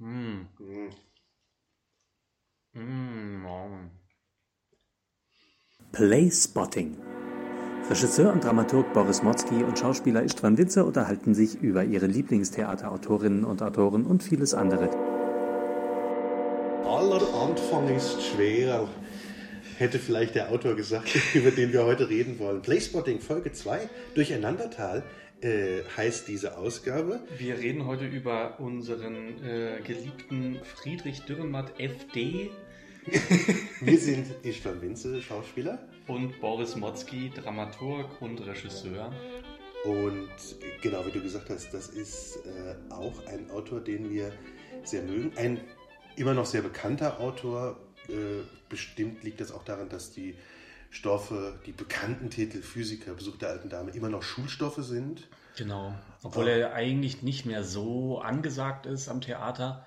Mm. Mm. Mm, oh. Playspotting. Regisseur und Dramaturg Boris Motzki und Schauspieler Istvan Winzer unterhalten sich über ihre Lieblingstheaterautorinnen und Autoren und vieles andere. Aller Anfang ist schwer, hätte vielleicht der Autor gesagt, über den wir heute reden wollen. Playspotting Folge 2, Durcheinandertal, äh, heißt diese Ausgabe. Wir reden heute über unseren äh, geliebten Friedrich Dürrenmatt FD Wir sind Istvan Winze, Schauspieler. und Boris Motzki, Dramaturg und Regisseur. Und genau wie du gesagt hast, das ist äh, auch ein Autor, den wir sehr mögen. Ein immer noch sehr bekannter Autor. Äh, bestimmt liegt das auch daran, dass die Stoffe, die bekannten Titel Physiker, Besuch der alten Dame immer noch Schulstoffe sind. Genau. Obwohl er eigentlich nicht mehr so angesagt ist am Theater.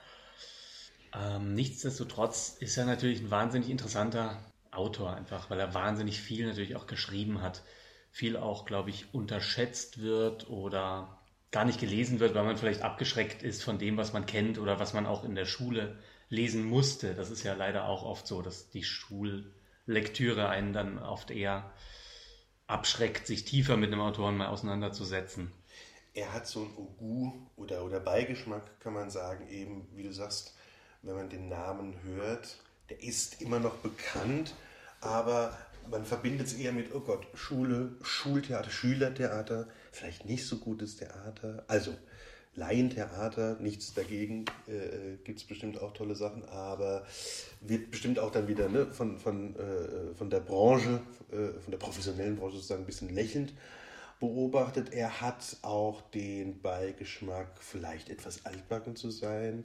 Ähm, nichtsdestotrotz ist er natürlich ein wahnsinnig interessanter Autor, einfach, weil er wahnsinnig viel natürlich auch geschrieben hat. Viel auch, glaube ich, unterschätzt wird oder gar nicht gelesen wird, weil man vielleicht abgeschreckt ist von dem, was man kennt oder was man auch in der Schule lesen musste. Das ist ja leider auch oft so, dass die Schullektüre einen dann oft eher abschreckt, sich tiefer mit einem Autoren mal auseinanderzusetzen. Er hat so ein Ogu oder, oder Beigeschmack, kann man sagen, eben, wie du sagst, wenn man den Namen hört, der ist immer noch bekannt, aber man verbindet es eher mit, oh Gott, Schule, Schultheater, Schülertheater, vielleicht nicht so gutes Theater, also Laientheater, nichts dagegen, äh, gibt es bestimmt auch tolle Sachen, aber wird bestimmt auch dann wieder ne, von, von, äh, von der Branche, äh, von der professionellen Branche sozusagen ein bisschen lächelnd beobachtet. Er hat auch den Beigeschmack, vielleicht etwas altbacken zu sein.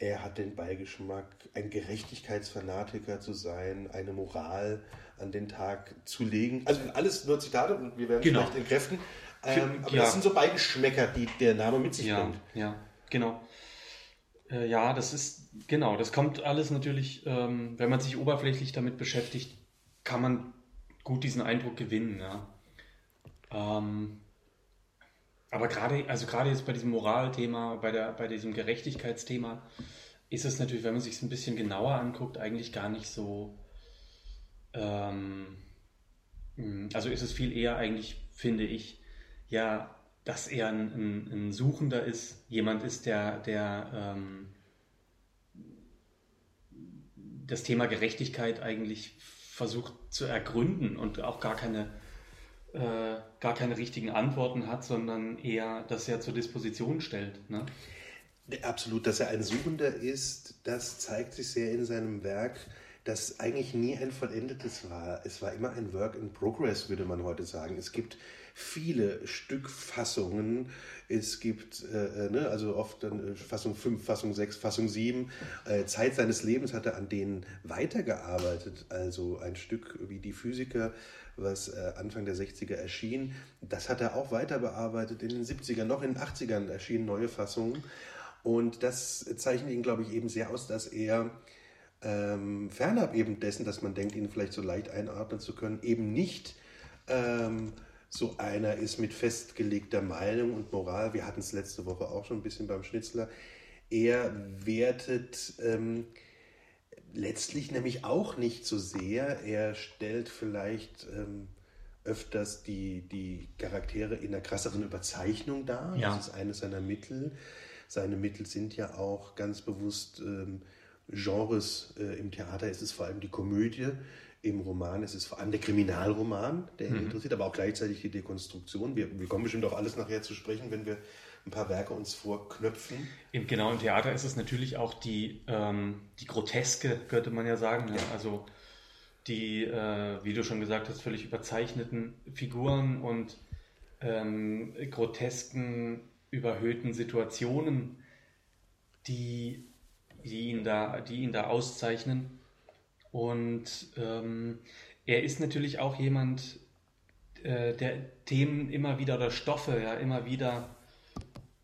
Er hat den Beigeschmack, ein Gerechtigkeitsfanatiker zu sein, eine Moral an den Tag zu legen. Also alles nur Zitate und wir werden Genau. vielleicht entkräften. Ähm, aber Ja. das sind so Beigeschmäcker, die der Name mit sich Ja, bringt. ja, genau. Äh, ja, das ist, genau, das kommt alles natürlich, ähm, wenn man sich oberflächlich damit beschäftigt, kann man gut diesen Eindruck gewinnen, ja. Ähm, aber gerade, also gerade jetzt bei diesem Moralthema, bei, der, bei diesem Gerechtigkeitsthema, ist es natürlich, wenn man sich es ein bisschen genauer anguckt, eigentlich gar nicht so, ähm, mh, also ist es viel eher eigentlich, finde ich, ja, dass er ein, ein, ein Suchender ist, jemand ist, der, der ähm, das Thema Gerechtigkeit eigentlich versucht zu ergründen und auch gar keine, äh, gar keine richtigen Antworten hat, sondern eher das ja zur Disposition stellt. Ne? Absolut, dass er ein Suchender ist, das zeigt sich sehr in seinem Werk, das eigentlich nie ein vollendetes war. Es war immer ein Work in Progress, würde man heute sagen. Es gibt viele Stückfassungen. Es gibt, äh, äh, ne, also oft dann äh, Fassung 5, Fassung 6, Fassung 7. Äh, Zeit seines Lebens hat er an denen weitergearbeitet. Also ein Stück wie Die Physiker, was äh, Anfang der 60er erschien, das hat er auch weiter bearbeitet. In den 70ern, noch in den 80ern erschienen neue Fassungen. Und das zeichnet ihn, glaube ich, eben sehr aus, dass er ähm, fernab eben dessen, dass man denkt, ihn vielleicht so leicht einordnen zu können, eben nicht ähm, so einer ist mit festgelegter Meinung und Moral. Wir hatten es letzte Woche auch schon ein bisschen beim Schnitzler. Er wertet ähm, letztlich nämlich auch nicht so sehr. Er stellt vielleicht ähm, öfters die, die Charaktere in einer krasseren Überzeichnung dar. Ja. Das ist eines seiner Mittel. Seine Mittel sind ja auch ganz bewusst ähm, Genres. Äh, Im Theater ist es vor allem die Komödie, im Roman ist es vor allem der Kriminalroman, der ihn interessiert, aber auch gleichzeitig die Dekonstruktion. Wir, wir kommen bestimmt auf alles nachher zu sprechen, wenn wir ein paar Werke uns vorknöpfen. Im, genau, im Theater ist es natürlich auch die, ähm, die Groteske, könnte man ja sagen. Ne? Also die, äh, wie du schon gesagt hast, völlig überzeichneten Figuren und ähm, grotesken, überhöhten Situationen, die, die, ihn da, die ihn da auszeichnen. Und ähm, er ist natürlich auch jemand, äh, der Themen immer wieder oder Stoffe ja immer wieder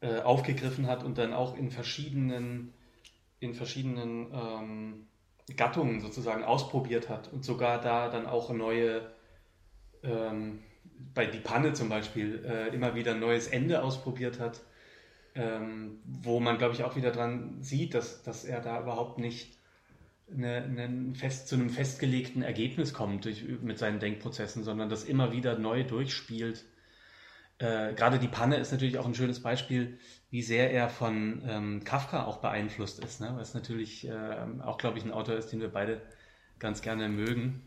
äh, aufgegriffen hat und dann auch in verschiedenen, in verschiedenen ähm, Gattungen sozusagen ausprobiert hat und sogar da dann auch neue, ähm, bei Die Panne zum Beispiel, äh, immer wieder ein neues Ende ausprobiert hat. ähm, wo man, glaube ich, auch wieder dran sieht, dass, dass er da überhaupt nicht eine, eine fest, zu einem festgelegten Ergebnis kommt durch, mit seinen Denkprozessen, sondern das immer wieder neu durchspielt. Äh, Gerade die Panne ist natürlich auch ein schönes Beispiel, wie sehr er von ähm, Kafka auch beeinflusst ist, ne? was natürlich äh, auch, glaube ich, ein Autor ist, den wir beide ganz gerne mögen.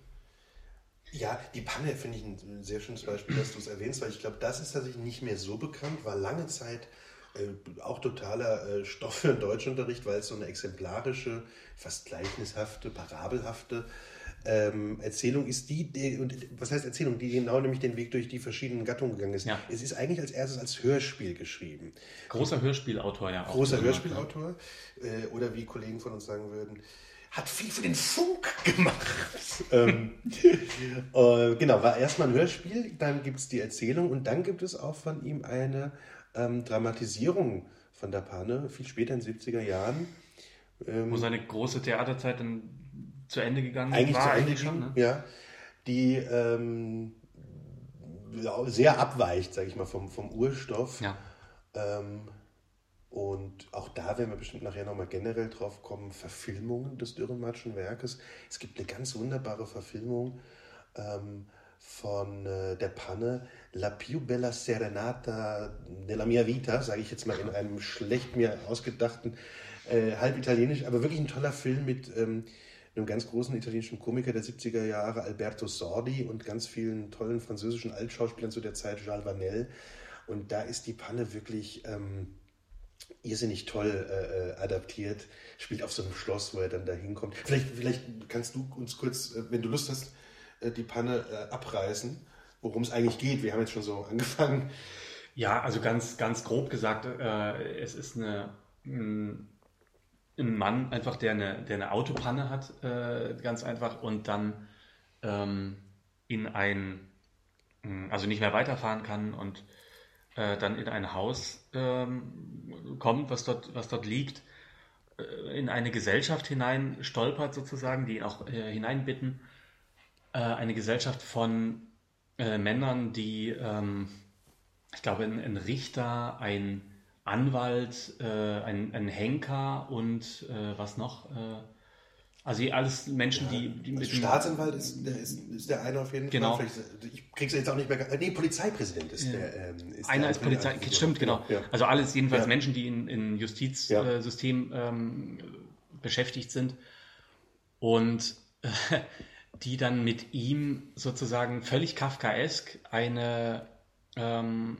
Ja, die Panne finde ich ein sehr schönes Beispiel, dass du es erwähnst, weil ich glaube, das ist tatsächlich nicht mehr so bekannt, war lange Zeit äh, auch totaler äh, Stoff für den Deutschunterricht, weil es so eine exemplarische, fast gleichnishafte, parabelhafte ähm, Erzählung ist, die, die, und was heißt Erzählung, die genau nämlich den Weg durch die verschiedenen Gattungen gegangen ist. Ja. Es ist eigentlich als erstes als Hörspiel geschrieben. Großer Hörspielautor, ja. Auch Großer Hörspielautor. Äh, oder wie Kollegen von uns sagen würden, hat viel für den Funk gemacht. ähm, äh, genau, war erstmal ein Hörspiel, dann gibt es die Erzählung und dann gibt es auch von ihm eine ähm, Dramatisierung von der Panne, viel später in den 70er Jahren. Ähm, Wo seine große Theaterzeit dann zu Ende gegangen eigentlich war. Zu Ende eigentlich schon, ne? ja. Die ähm, sehr abweicht, sage ich mal, vom, vom Urstoff. Ja. Ähm, und auch da werden wir bestimmt nachher nochmal generell drauf kommen, Verfilmungen des Dürrenmatschen Werkes. Es gibt eine ganz wunderbare Verfilmung ähm, von äh, der Panne La più bella serenata della mia vita, sage ich jetzt mal in einem schlecht mir ausgedachten, äh, halb italienisch, aber wirklich ein toller Film mit ähm, einem ganz großen italienischen Komiker der 70er Jahre, Alberto Sordi, und ganz vielen tollen französischen Altschauspielern zu der Zeit, Jean Vanel. Und da ist die Panne wirklich... Ähm, irrsinnig toll äh, äh, adaptiert, spielt auf so einem Schloss, wo er dann da hinkommt. Vielleicht, vielleicht kannst du uns kurz, äh, wenn du Lust hast, die Panne äh, abreißen, worum es eigentlich geht. Wir haben jetzt schon so angefangen. Ja, also ganz, ganz grob gesagt, äh, es ist eine, ein, ein, Mann einfach, der eine, der eine Autopanne hat, ganz einfach, und dann ähm, in ein, also nicht mehr weiterfahren kann und äh, dann in ein Haus ähm, kommt, was dort, was dort liegt, äh, in eine Gesellschaft hinein stolpert sozusagen, die ihn auch äh, hineinbitten. Äh, eine Gesellschaft von äh, Männern, die, ähm, ich glaube, ein, ein, Richter, ein Anwalt, äh, ein, ein Henker und was noch? Also alles Menschen, ja, die, die mit also Staatsanwalt ist der, ist, ist der eine auf jeden genau. Fall. Ich krieg's jetzt auch nicht mehr. Nee, Polizeipräsident ist ja. der. Ähm, ist einer ist Polizei. Stimmt, genau. Ja. Also alles jedenfalls Menschen, die in, in Justizsystem ähm, beschäftigt sind und äh, die dann mit ihm sozusagen völlig Kafkaesk eine ähm,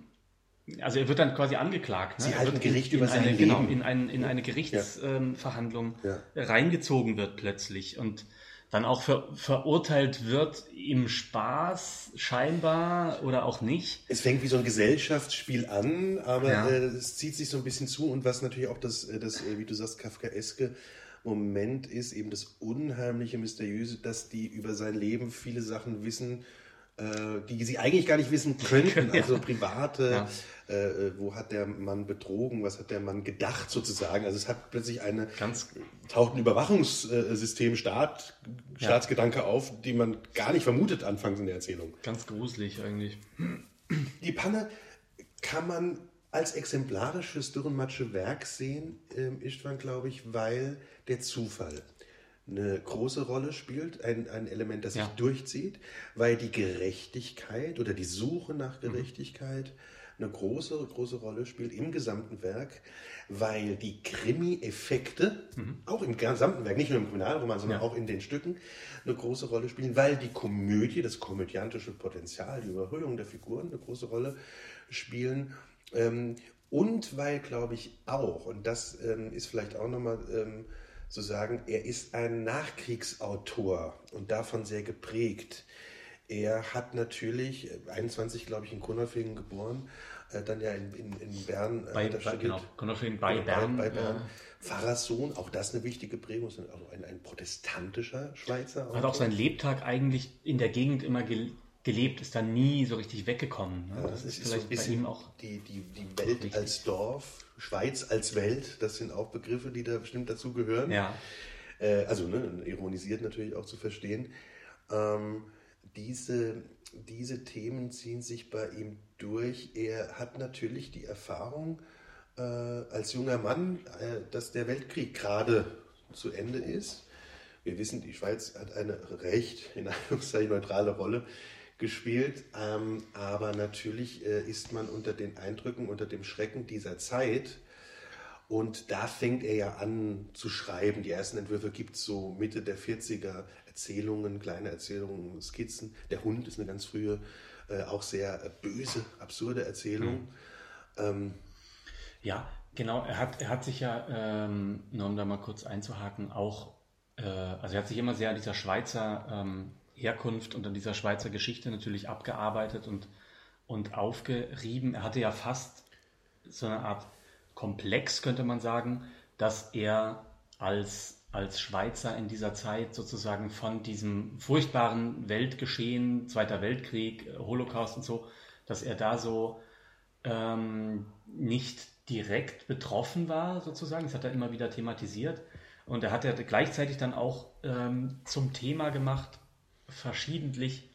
also er wird dann quasi angeklagt. Ne? Sie halten Gericht in, über sein eine, Leben. Genau, in, ein, in eine Gerichtsverhandlung ja. ähm, reingezogen wird plötzlich und dann auch ver, verurteilt wird im Spaß scheinbar oder auch nicht. Es fängt wie so ein Gesellschaftsspiel an, aber ja. äh, es zieht sich so ein bisschen zu und was natürlich auch das, äh, das äh, wie du sagst, Kafkaeske Moment ist, eben das unheimliche, mysteriöse, dass die über sein Leben viele Sachen wissen, äh, die sie eigentlich gar nicht wissen könnten, also private, ja. äh, wo hat der Mann betrogen, was hat der Mann gedacht sozusagen. Also es hat plötzlich eine Ganz taucht ein Überwachungssystem, Staat, ja. Staatsgedanke auf, die man gar nicht vermutet anfangs in der Erzählung. Ganz gruselig eigentlich. Die Panne kann man als exemplarisches Dürrenmatsche Werk sehen, ähm, Istvan, glaube ich, weil der Zufall eine große Rolle spielt, ein, ein Element, das ja. sich durchzieht, weil die Gerechtigkeit oder die Suche nach mhm. Gerechtigkeit mhm. eine große, große Rolle spielt im gesamten Werk, weil die Krimi-Effekte, mhm. auch im gesamten Werk, nicht nur im Kriminalroman, sondern ja. auch in den Stücken, eine große Rolle spielen, weil die Komödie, das komödiantische Potenzial, die Überhöhung der Figuren eine große Rolle spielen. Ähm, und weil, glaube ich, auch, und das ähm, ist vielleicht auch nochmal ähm, zu sagen, er ist ein Nachkriegsautor und davon sehr geprägt. Er hat natürlich, 21 glaube ich in Konolfingen geboren, äh, dann ja in, in, in Bern äh, bei, bei, genau, Konolfingen bei, bei Bern. Bei, Bern. Ja. Pfarrerssohn, auch das eine wichtige Prägung, also ein, ein protestantischer Schweizer. Autor. Hat auch seinen Lebtag eigentlich in der Gegend immer gelebt, ist da nie so richtig weggekommen. Ne? Ja, das, das, ist, vielleicht so bei ihm auch die, die, die Welt richtig. als Dorf, Schweiz als Welt, das sind auch Begriffe, die da bestimmt dazu gehören. Ja. Äh, also ne, ironisiert natürlich auch zu verstehen. Ähm, diese, diese Themen ziehen sich bei ihm durch. Er hat natürlich die Erfahrung äh, als junger Mann, äh, dass der Weltkrieg gerade zu Ende ist. Wir wissen, die Schweiz hat eine recht in Anführungszeichen neutrale Rolle gespielt, ähm, aber natürlich äh, ist man unter den Eindrücken, unter dem Schrecken dieser Zeit. Und da fängt er ja an zu schreiben. Die ersten Entwürfe gibt es so Mitte der 40er, Erzählungen, kleine Erzählungen, Skizzen. Der Hund ist eine ganz frühe, äh, auch sehr äh, böse, absurde Erzählung. Mhm. Ähm, ja, genau. Er hat, er hat sich ja, ähm, nur um da mal kurz einzuhaken, auch, äh, also er hat sich immer sehr an dieser Schweizer ähm, Herkunft und an dieser Schweizer Geschichte natürlich abgearbeitet und, und aufgerieben. Er hatte ja fast so eine Art Komplex, könnte man sagen, dass er als, als Schweizer in dieser Zeit sozusagen von diesem furchtbaren Weltgeschehen, Zweiter Weltkrieg, Holocaust und so, dass er da so ähm, nicht direkt betroffen war, sozusagen. Das hat er immer wieder thematisiert. Und er hat er gleichzeitig dann auch ähm, zum Thema gemacht, verschiedentlich,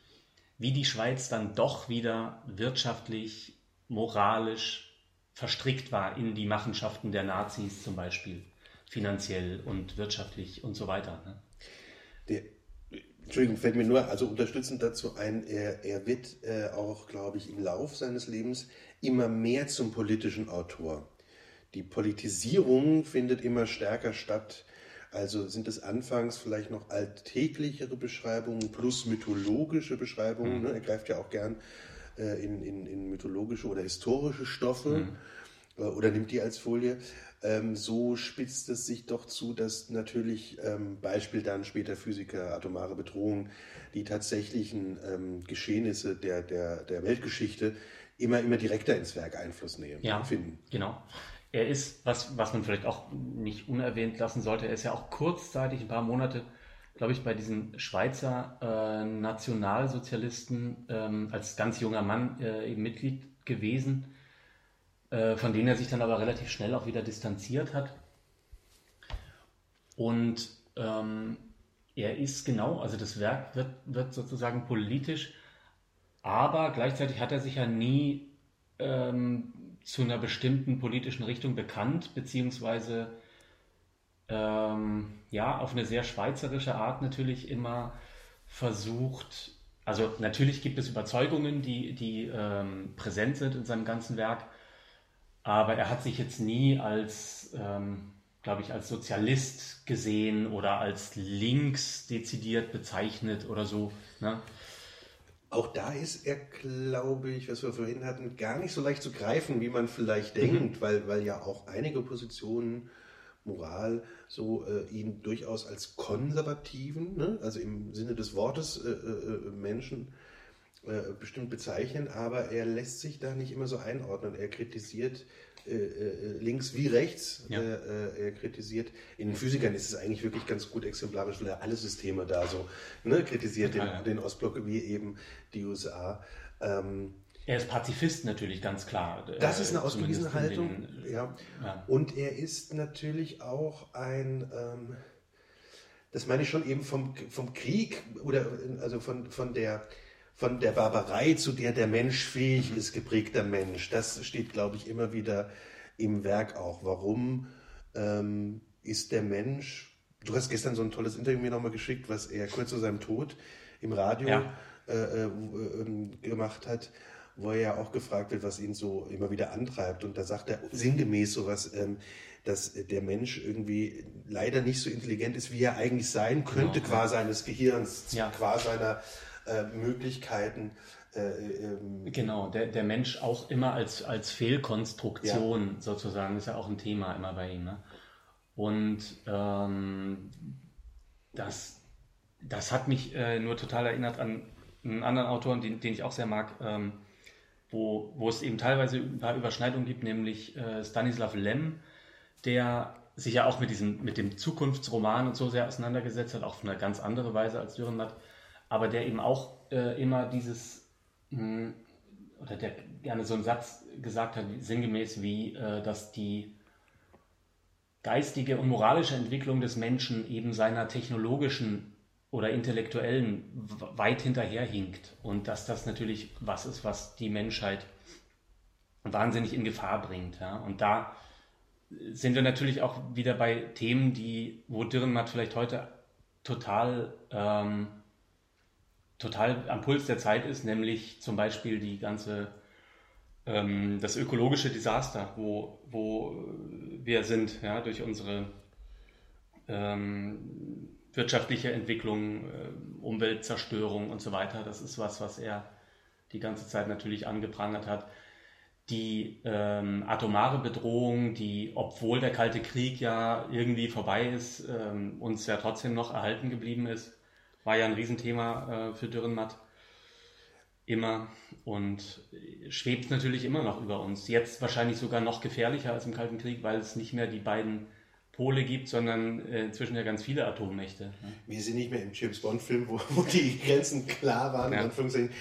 wie die Schweiz dann doch wieder wirtschaftlich, moralisch verstrickt war in die Machenschaften der Nazis zum Beispiel, finanziell und wirtschaftlich und so weiter. Ne? Der, Entschuldigung, fällt mir nur also unterstützend dazu ein, er, er wird äh, auch, glaube ich, im Lauf seines Lebens immer mehr zum politischen Autor. Die Politisierung findet immer stärker statt also sind es anfangs vielleicht noch alltäglichere Beschreibungen plus mythologische Beschreibungen. Mhm. Ne? Er greift ja auch gern äh, in, in, in, mythologische oder historische Stoffe mhm. äh, oder nimmt die als Folie. Ähm, so spitzt es sich doch zu, dass natürlich ähm, Beispiel dann später Physiker, atomare Bedrohung, die tatsächlichen ähm, Geschehnisse der, der, der Weltgeschichte immer, immer direkter ins Werk Einfluss nehmen, ja, finden. Genau. Er ist, was, was man vielleicht auch nicht unerwähnt lassen sollte, er ist ja auch kurzzeitig, ein paar Monate, glaube ich, bei diesen Schweizer äh, Nationalsozialisten ähm, als ganz junger Mann äh, eben Mitglied gewesen, äh, von denen er sich dann aber relativ schnell auch wieder distanziert hat. Und ähm, er ist genau, also das Werk wird, wird sozusagen politisch, aber gleichzeitig hat er sich ja nie ähm, zu einer bestimmten politischen Richtung bekannt, beziehungsweise ähm, ja, auf eine sehr schweizerische Art natürlich immer versucht, also natürlich gibt es Überzeugungen, die, die ähm, präsent sind in seinem ganzen Werk, aber er hat sich jetzt nie als, ähm, glaube ich, als Sozialist gesehen oder als links dezidiert bezeichnet oder so. Ne? Auch da ist er, glaube ich, was wir vorhin hatten, gar nicht so leicht zu greifen, wie man vielleicht mhm. denkt, weil, weil ja auch einige Positionen, Moral, so äh, ihn durchaus als konservativen, ne, also im Sinne des Wortes äh, äh, Menschen äh, bestimmt bezeichnen, aber er lässt sich da nicht immer so einordnen. Er kritisiert äh, äh, links wie rechts. Ja. Äh, er kritisiert, in Physikern ist es eigentlich wirklich ganz gut exemplarisch, weil er alle Systeme da so ne, kritisiert, den, ja. den, Ostblock wie eben die USA. Ähm, er ist Pazifist natürlich, ganz klar. Das ist eine ausgewiesene Haltung. Den, ja. ja. Und er ist natürlich auch ein, ähm, das meine ich schon eben vom, vom Krieg oder also von, von der von der Barbarei, zu der der Mensch fähig ist, geprägter Mensch. Das steht, glaube ich, immer wieder im Werk auch. Warum ähm, ist der Mensch, du hast gestern so ein tolles Interview mir nochmal geschickt, was er kurz zu seinem Tod im Radio ja. äh, äh, ähm, gemacht hat, wo er ja auch gefragt wird, was ihn so immer wieder antreibt. Und da sagt er sinngemäß sowas, ähm, dass der Mensch irgendwie leider nicht so intelligent ist, wie er eigentlich sein könnte, genau. qua seines Gehirns, ja. qua seiner äh, Möglichkeiten. Äh, ähm, genau, der, der Mensch auch immer als, als Fehlkonstruktion ja. sozusagen, ist ja auch ein Thema immer bei ihm. Ne? Und ähm, das, das hat mich äh, nur total erinnert an einen anderen Autoren, den, den ich auch sehr mag, ähm, wo, wo es eben teilweise ein paar Überschneidungen gibt, nämlich äh, Stanislav Lem, der sich ja auch mit, diesem, mit dem Zukunftsroman und so sehr auseinandergesetzt hat, auch auf eine ganz andere Weise als Dürrenmatt aber der eben auch äh, immer dieses, mh, hm, oder der gerne so einen Satz gesagt hat, sinngemäß wie, äh, dass die geistige und moralische Entwicklung des Menschen eben seiner technologischen oder intellektuellen weit hinterherhinkt und dass das natürlich was ist, was die Menschheit wahnsinnig in Gefahr bringt. Ja? Und da sind wir natürlich auch wieder bei Themen, die, wo Dürrenmatt vielleicht heute total, ähm, total am Puls der Zeit ist, nämlich zum Beispiel die ganze, ähm, das ökologische Desaster, wo, wo wir sind, ja, durch unsere ähm, wirtschaftliche Entwicklung, äh, Umweltzerstörung und so weiter. Das ist was, was er die ganze Zeit natürlich angeprangert hat. Die ähm, atomare Bedrohung, die, obwohl der Kalte Krieg ja irgendwie vorbei ist, ähm, uns ja trotzdem noch erhalten geblieben ist, war ja ein Riesenthema äh, für Dürrenmatt. Immer und schwebt natürlich immer noch über uns. Jetzt wahrscheinlich sogar noch gefährlicher als im Kalten Krieg, weil es nicht mehr die beiden Pole gibt, sondern äh, inzwischen ja ganz viele Atommächte. Ne? Wir sind nicht mehr im James Bond-Film, wo, wo, die Grenzen klar waren, ja.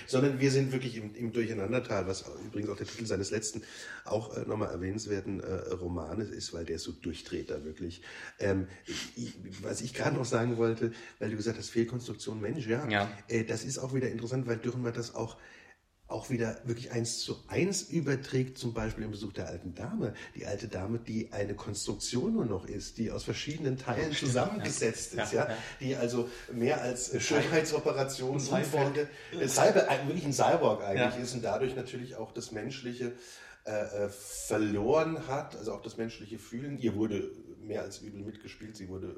sondern wir sind wirklich im, im, Durcheinandertal, was übrigens auch der Titel seines letzten auch äh, nochmal erwähnenswerten äh, Romanes ist, weil der so durchdreht da wirklich. Ähm, ich, was ich gerade noch sagen wollte, weil du gesagt hast, Fehlkonstruktion Mensch, ja, ja. Äh, das ist auch wieder interessant, weil Dürrenmatt das auch auch wieder wirklich eins zu eins überträgt, zum Beispiel im Besuch der alten Dame. Die alte Dame, die eine Konstruktion nur noch ist, die aus verschiedenen Teilen zusammengesetzt ja. ist, ja, ja, die also mehr als Schönheitsoperation, Unfolge, Cyber, wirklich ein Cyborg eigentlich ja. ist und dadurch natürlich auch das Menschliche äh, äh, verloren hat, also auch das menschliche Fühlen. Ihr wurde mehr als übel mitgespielt, sie wurde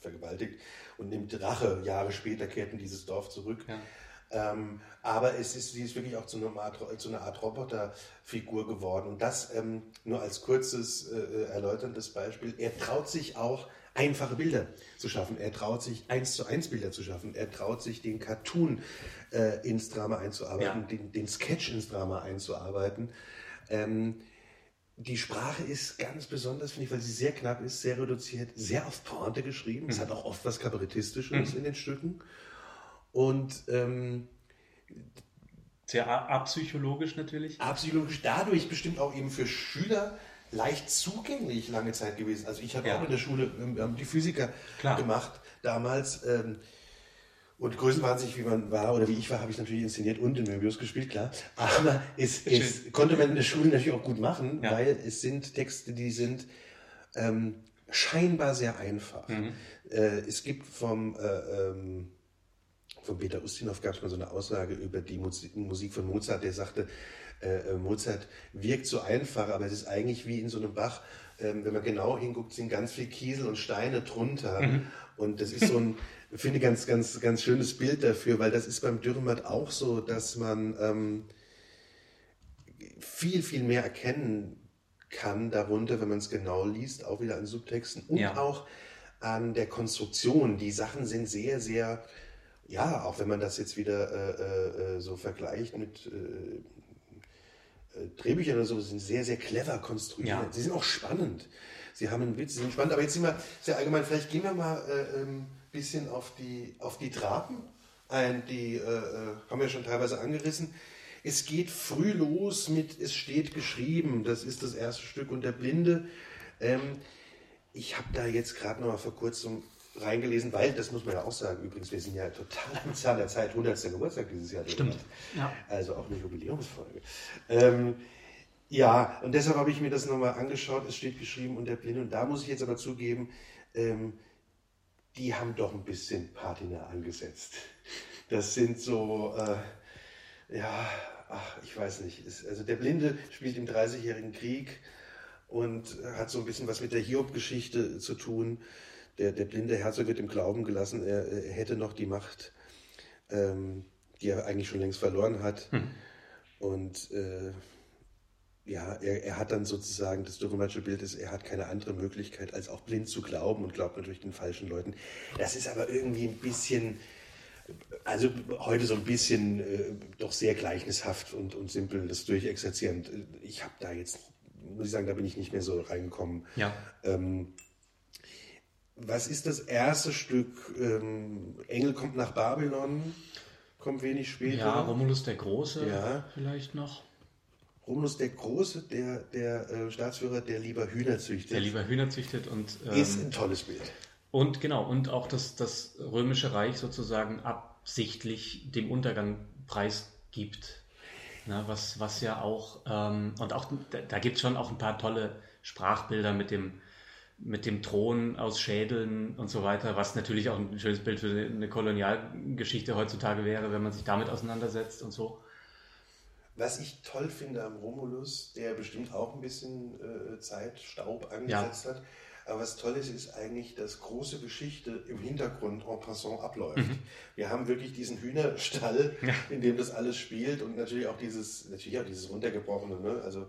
vergewaltigt und nimmt Rache. Jahre später kehrt in dieses Dorf zurück. Ähm, aber es ist, sie ist wirklich auch zu einer Art, zu einer Art Roboterfigur geworden. Und das ähm, nur als kurzes, äh, erläuterndes Beispiel. Er traut sich auch, einfache Bilder zu schaffen. Er traut sich, eins zu eins Bilder zu schaffen. Er traut sich, den Cartoon äh, ins Drama einzuarbeiten, ja. den, den Sketch ins Drama einzuarbeiten. Ähm, die Sprache ist ganz besonders, finde ich, weil sie sehr knapp ist, sehr reduziert, sehr auf Pointe geschrieben. Mhm. Es hat auch oft was Kabarettistisches mhm. in den Stücken. Und ähm, sehr apsychologisch natürlich. Apsychologisch, dadurch bestimmt auch eben für Schüler leicht zugänglich lange Zeit gewesen. Also ich habe ja. auch in der Schule ähm, die Physiker Klar. gemacht damals. Ähm, und größenwahnsinnig, wie man war oder wie ich war, habe ich natürlich inszeniert und in Möbius gespielt, klar. Aber es, es konnte man in der Schule natürlich auch gut machen, ja. weil es sind Texte, die sind ähm, scheinbar sehr einfach. Mhm. Äh, es gibt vom äh, ähm, von Peter Ustinov gab es mal so eine Aussage über die Musik von Mozart, der sagte, äh, äh, Mozart wirkt so einfach, aber es ist eigentlich wie in so einem Bach, ähm, wenn man genau hinguckt, sind ganz viel Kiesel und Steine drunter. Mhm. Und das ist so ein, finde ich, ganz, ganz, ganz schönes Bild dafür, weil das ist beim Dürrenmatt auch so, dass man ähm, viel, viel mehr erkennen kann darunter, wenn man es genau liest, auch wieder an Subtexten und ja. auch an der Konstruktion. Die Sachen sind sehr, sehr ja, auch wenn man das jetzt wieder äh, äh, äh, so vergleicht mit äh, äh, Drehbüchern oder so, sind sehr, sehr clever konstruiert. Ja. Sie sind auch spannend. Sie haben einen Witz, sie sind spannend. Aber jetzt sind wir sehr allgemein. Vielleicht gehen wir mal ein äh, ähm, bisschen auf die, auf die Trapen ein. Die haben wir schon teilweise angerissen. Es geht früh los mit Es steht geschrieben. Das ist das erste Stück. Und der Blinde. Ähm, ich habe da jetzt gerade noch mal vor kurzem reingelesen, weil, das muss man ja auch sagen, übrigens, wir sind ja total am Zahn der Zeit, 100. Geburtstag dieses Jahr. Stimmt. Ja. Also auch eine Jubiläumsfolge. Ähm, ja, und deshalb habe ich mir das nochmal angeschaut. Es steht geschrieben unter Blinde. Und da muss ich jetzt aber zugeben, ähm, die haben doch ein bisschen Patina angesetzt. Das sind so, äh, ja, ach, ich weiß nicht. Ist, also der Blinde spielt im 30-jährigen Krieg und hat so ein bisschen was mit der Hiob-Geschichte zu tun der, der blinde Herzog wird im Glauben gelassen, er, er hätte noch die Macht, ähm, die er eigentlich schon längst verloren hat. Hm. Und äh, ja, er, er hat dann sozusagen, das dogmatische Bild ist, er hat keine andere Möglichkeit, als auch blind zu glauben und glaubt natürlich den falschen Leuten. Das ist aber irgendwie ein bisschen, also heute so ein bisschen äh, doch sehr gleichnishaft und, und simpel, das durchexerzierend. Ich habe da jetzt, muss ich sagen, da bin ich nicht mehr so reingekommen. Ja. Ähm, was ist das erste Stück? Ähm, Engel kommt nach Babylon, kommt wenig später. Ja, Romulus der Große ja. vielleicht noch. Romulus der Große, der, der äh, Staatsführer, der lieber Hühner züchtet. Der lieber Hühner züchtet und. Ähm, ist ein tolles Bild. Und genau, und auch das, das Römische Reich sozusagen absichtlich dem Untergang preisgibt. Na, was, was ja auch, ähm, und auch da, da gibt es schon auch ein paar tolle Sprachbilder mit dem, mit dem Thron aus Schädeln und so weiter, was natürlich auch ein schönes Bild für eine Kolonialgeschichte heutzutage wäre, wenn man sich damit auseinandersetzt und so. Was ich toll finde am Romulus, der bestimmt auch ein bisschen äh, Zeitstaub angesetzt ja. hat, aber was toll ist, ist eigentlich, dass große Geschichte im Hintergrund en passant abläuft. Mhm. Wir haben wirklich diesen Hühnerstall, ja. in dem das alles spielt und natürlich auch dieses, natürlich auch dieses runtergebrochene, ne? also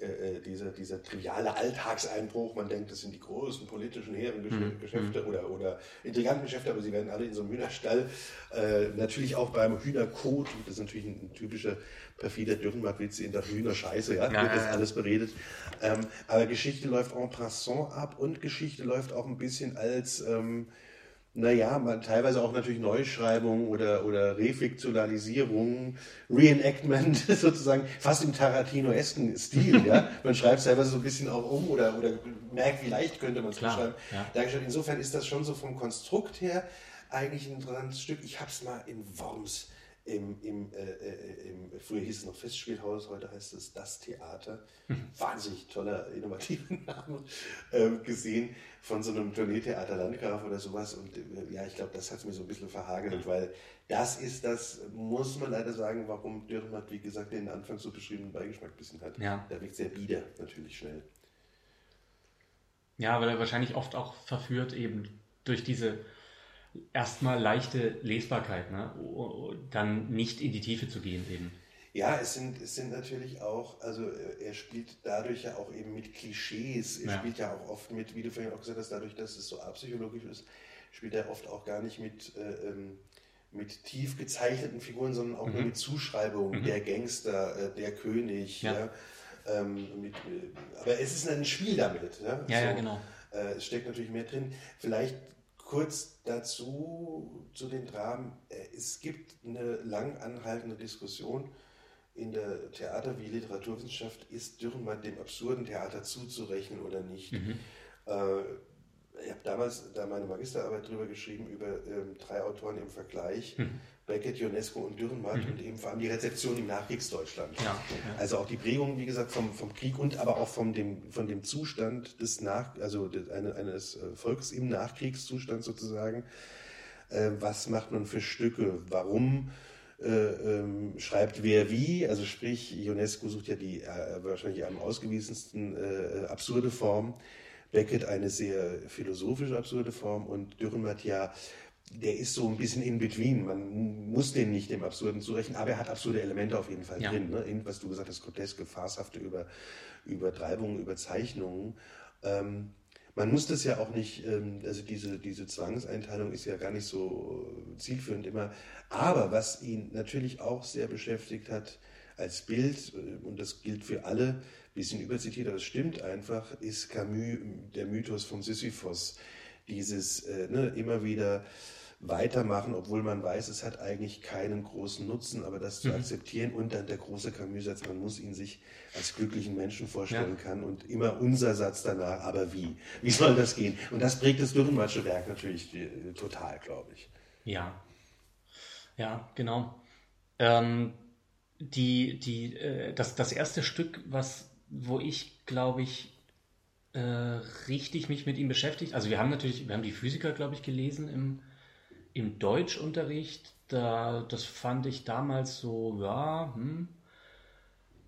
äh, äh, dieser, dieser triviale Alltagseinbruch. Man denkt, das sind die großen politischen hehren mhm. Mhm. oder, oder intriganten Geschäfte, aber sie werden alle in so einem Hühnerstall. Äh, natürlich auch beim Hühnerkot, das ist natürlich ein, typischer perfider Dürrenmatt-Witz in der Hühnerscheiße, ja, ja wird das alles beredet. Ähm, aber Geschichte läuft en passant ab und Geschichte läuft auch ein bisschen als... Ähm, naja, man, teilweise auch natürlich Neuschreibung oder, oder Refiktionalisierung, Reenactment sozusagen, fast im Tarantino-esken Stil. ja? Man schreibt es teilweise so ein bisschen auch um oder, oder merkt, wie leicht könnte man es schreiben. Ja. Insofern ist das schon so vom Konstrukt her eigentlich ein interessantes Stück. Ich habe es mal in Worms im, im, äh, äh, im, früher hieß es noch Festspielhaus, heute heißt es Das Theater. Wahnsinnig toller, innovativer Name äh, gesehen von so einem Tourneetheater Landgraf oder sowas. Und äh, ja, ich glaube, das hat es mir so ein bisschen verhagelt, weil das ist das, muss man leider sagen, warum Dürrenmatt, wie gesagt, den Anfang so beschriebenen Beigeschmack ein bisschen hat. Ja. Der wirkt sehr bieder, natürlich schnell. Ja, weil er wahrscheinlich oft auch verführt eben durch diese erstmal leichte Lesbarkeit, ne? dann nicht in die Tiefe zu gehen eben. Ja, es sind, es sind natürlich auch, also äh, er spielt dadurch ja auch eben mit Klischees. Er ja. spielt ja auch oft mit, wie du vorhin auch gesagt hast, dadurch, dass es so apsychologisch ist, spielt er oft auch gar nicht mit, äh, ähm, mit tief gezeichneten Figuren, sondern auch mhm. nur mit Zuschreibungen. Mhm. Der Gangster, äh, der König. Ja. ja ähm, mit, äh, aber es ist ein Spiel damit. Ja, ja, so, ja genau. Äh, es steckt natürlich mehr drin. Vielleicht kurz dazu zu den Dramen. Äh, es gibt eine lang anhaltende Diskussion in der Theater- wie Literaturwissenschaft, ist Dürrenmatt dem absurden Theater zuzurechnen oder nicht. Mhm. Äh, ich habe damals da meine Magisterarbeit drüber geschrieben, über ähm, drei Autoren im Vergleich. Mhm. Beckett, Ionesco und Dürrenmatt mhm. und eben vor allem die Rezeption im Nachkriegsdeutschland. Ja, ja. Also auch die Prägung, wie gesagt, vom, vom Krieg und aber auch vom dem, von dem Zustand des Nach, also des, eines äh, Volkes im Nachkriegszustand sozusagen. Äh, was macht man für Stücke? Warum? Äh, ähm, schreibt wer wie, also sprich, Ionesco sucht ja die äh, wahrscheinlich am ausgewiesensten äh, absurde Form, Beckett eine sehr philosophische absurde Form und Dürrenmatt ja der ist so ein bisschen in between. Man muss den nicht dem Absurden zurechnen, aber er hat absurde Elemente auf jeden Fall ja. drin. Ne? In, was du gesagt hast, groteske, farshafte Über, Übertreibungen, Überzeichnungen. Ähm, man muss das ja auch nicht, ähm, also diese, diese Zwangseinteilung ist ja gar nicht so zielführend immer. Aber was ihn natürlich auch sehr beschäftigt hat als Bild, äh, und das gilt für alle, bisschen überzitiert, aber es stimmt einfach, ist Camus der Mythos vom Sisyphos. Dieses äh, ne, immer wieder weitermachen, obwohl man weiß, es hat eigentlich keinen großen Nutzen, aber das zu mhm. akzeptieren und dann der große Camus-Satz, man muss ihn sich als glücklichen Menschen vorstellen ja. kann und immer unser Satz danach, aber wie? Wie soll das gehen? Und das prägt das Dürrenmattsche Werk natürlich äh, total, glaube ich. Ja, ja, genau. Ähm, die, die, äh, das, das erste Stück, was, wo ich, glaube ich, äh, richtig mich mit ihm beschäftigt. Also wir haben natürlich, wir haben die Physiker, glaube ich, gelesen im im Deutschunterricht, da, das fand ich damals so, ja, hm.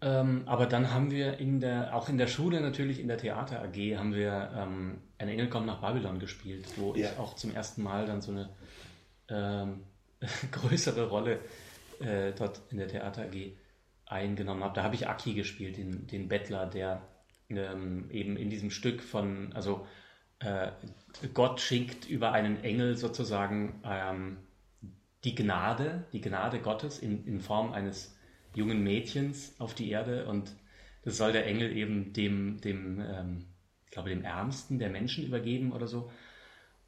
Ähm, aber dann haben wir in der, auch in der Schule natürlich, in der Theater AG, haben wir ähm, Ein Engel kommt nach Babylon gespielt, wo ja. ich auch zum ersten Mal dann so eine ähm, größere Rolle äh, dort in der Theater AG eingenommen habe. Da habe ich Aki gespielt, den, den Bettler, der ähm, eben in diesem Stück von, also äh, Gott schickt über einen Engel sozusagen ähm, die Gnade, die Gnade Gottes in, in Form eines jungen Mädchens auf die Erde und das soll der Engel eben dem, dem ähm, ich glaube, dem Ärmsten der Menschen übergeben oder so.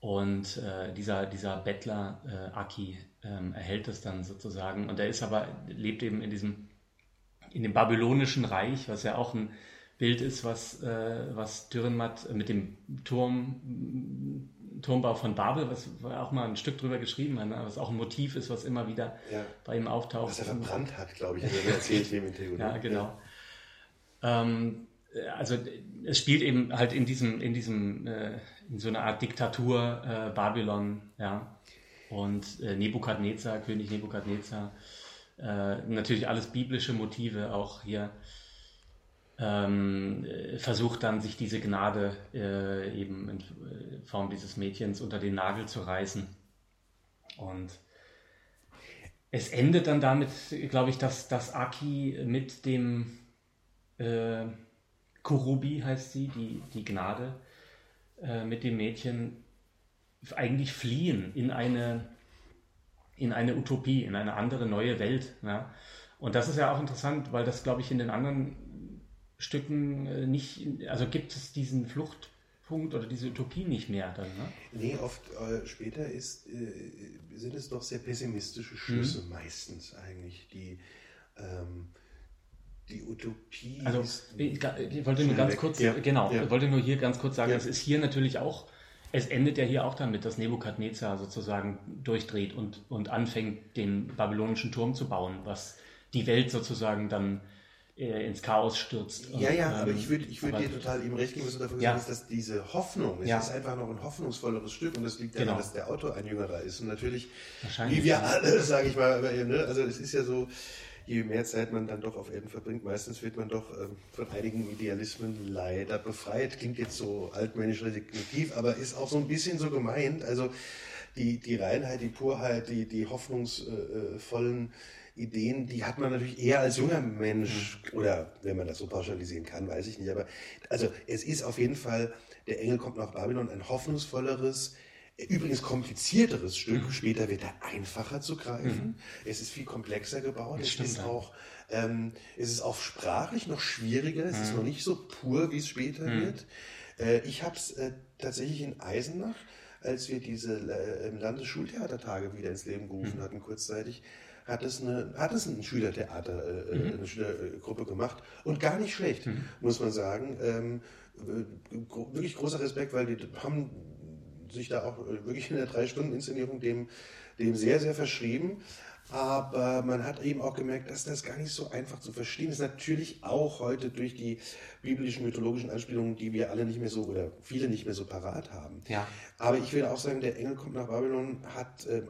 Und äh, dieser, dieser Bettler äh, Aki ähm, erhält das dann sozusagen. Und er ist aber, lebt eben in diesem, in dem babylonischen Reich, was ja auch ein Bild ist, was, äh, was Dürrenmatt mit dem Turm, Turmbau von Babel, was wir auch mal ein Stück drüber geschrieben hat, ne? was auch ein Motiv ist, was immer wieder ja. bei ihm auftaucht. Was er verbrannt hat, glaube ich, er erzählt hier mit Ja, genau. Ähm, äh, also es spielt eben halt in diesem, in diesem, äh, in so einer Art Diktatur äh, Babylon, ja. Und äh, Nebukadnezar, König Nebukadnezar, äh, natürlich alles biblische Motive auch hier. Ähm, äh, versucht dann sich diese Gnade äh, eben in Form dieses Mädchens unter den Nagel zu reißen. Und es endet dann damit, glaube ich, dass, dass Aki mit dem äh, Kurubi heißt sie, die, die Gnade, äh, mit dem Mädchen eigentlich fliehen in eine, in eine Utopie, in eine andere neue Welt. Ja? Und das ist ja auch interessant, weil das, glaube ich, in den anderen Stücken äh, nicht, also gibt es diesen Fluchtpunkt oder diese Utopie nicht mehr dann, ne? Nee, oft äh, später ist, äh, sind es doch sehr pessimistische Schlüsse mhm. meistens eigentlich, die ähm, die Utopie. Also ich, ich wollte nur ganz kurz, ja. genau, ja. ich wollte nur hier ganz kurz sagen, ja. es ist hier natürlich auch, es endet ja hier auch damit, dass Nebukadnezar sozusagen durchdreht und, und anfängt, den babylonischen Turm zu bauen, was die Welt sozusagen dann äh, ins Chaos stürzt. Ja, und, ja, aber ähm, ich würde ich würd dir total ihm recht geben, was du dafür ja. gesagt hast, dass diese Hoffnung, es ja. ist einfach noch ein hoffnungsvolleres Stück und das liegt daran, genau. dass der Autor ein Jüngerer ist. Und natürlich, wie wir alle, sage ich mal, ne? also es ist ja so, je mehr Zeit man dann doch auf Erden verbringt, meistens wird man doch ähm, von einigen Idealismen leider befreit. Klingt jetzt so altmännisch resignativ, aber ist auch so ein bisschen so gemeint. Also die, die Reinheit, die Purheit, die, die hoffnungsvollen Ideen, die hat man natürlich eher als junger Mensch, mhm. oder wenn man das so pauschalisieren kann, weiß ich nicht. Aber also es ist auf jeden Fall, der Engel kommt nach Babylon, ein hoffnungsvolleres, übrigens komplizierteres Stück. Mhm. Später wird er einfacher zu greifen. Mhm. Es ist viel komplexer gebaut. Das es ist auch ähm, es ist auch sprachlich noch schwieriger. Es ist mhm. noch nicht so pur, wie es später mhm. wird. Äh, ich habe es äh, tatsächlich in Eisenach, als wir diese äh, Landesschultheatertage wieder ins Leben gerufen hatten, kurzzeitig, hat es eine, hat es ein Schülertheater, äh, mhm. eine Schülergruppe gemacht und gar nicht schlecht, mhm. muss man sagen. Ähm, wirklich großer Respekt, weil die haben sich da auch wirklich in der Drei-Stunden-Inszenierung dem, dem sehr, sehr verschrieben. Aber man hat eben auch gemerkt, dass das gar nicht so einfach zu verstehen ist. Natürlich auch heute durch die biblischen, mythologischen Anspielungen, die wir alle nicht mehr so oder viele nicht mehr so parat haben. Ja. Aber ich will auch sagen, der Engel kommt nach Babylon, hat, äh,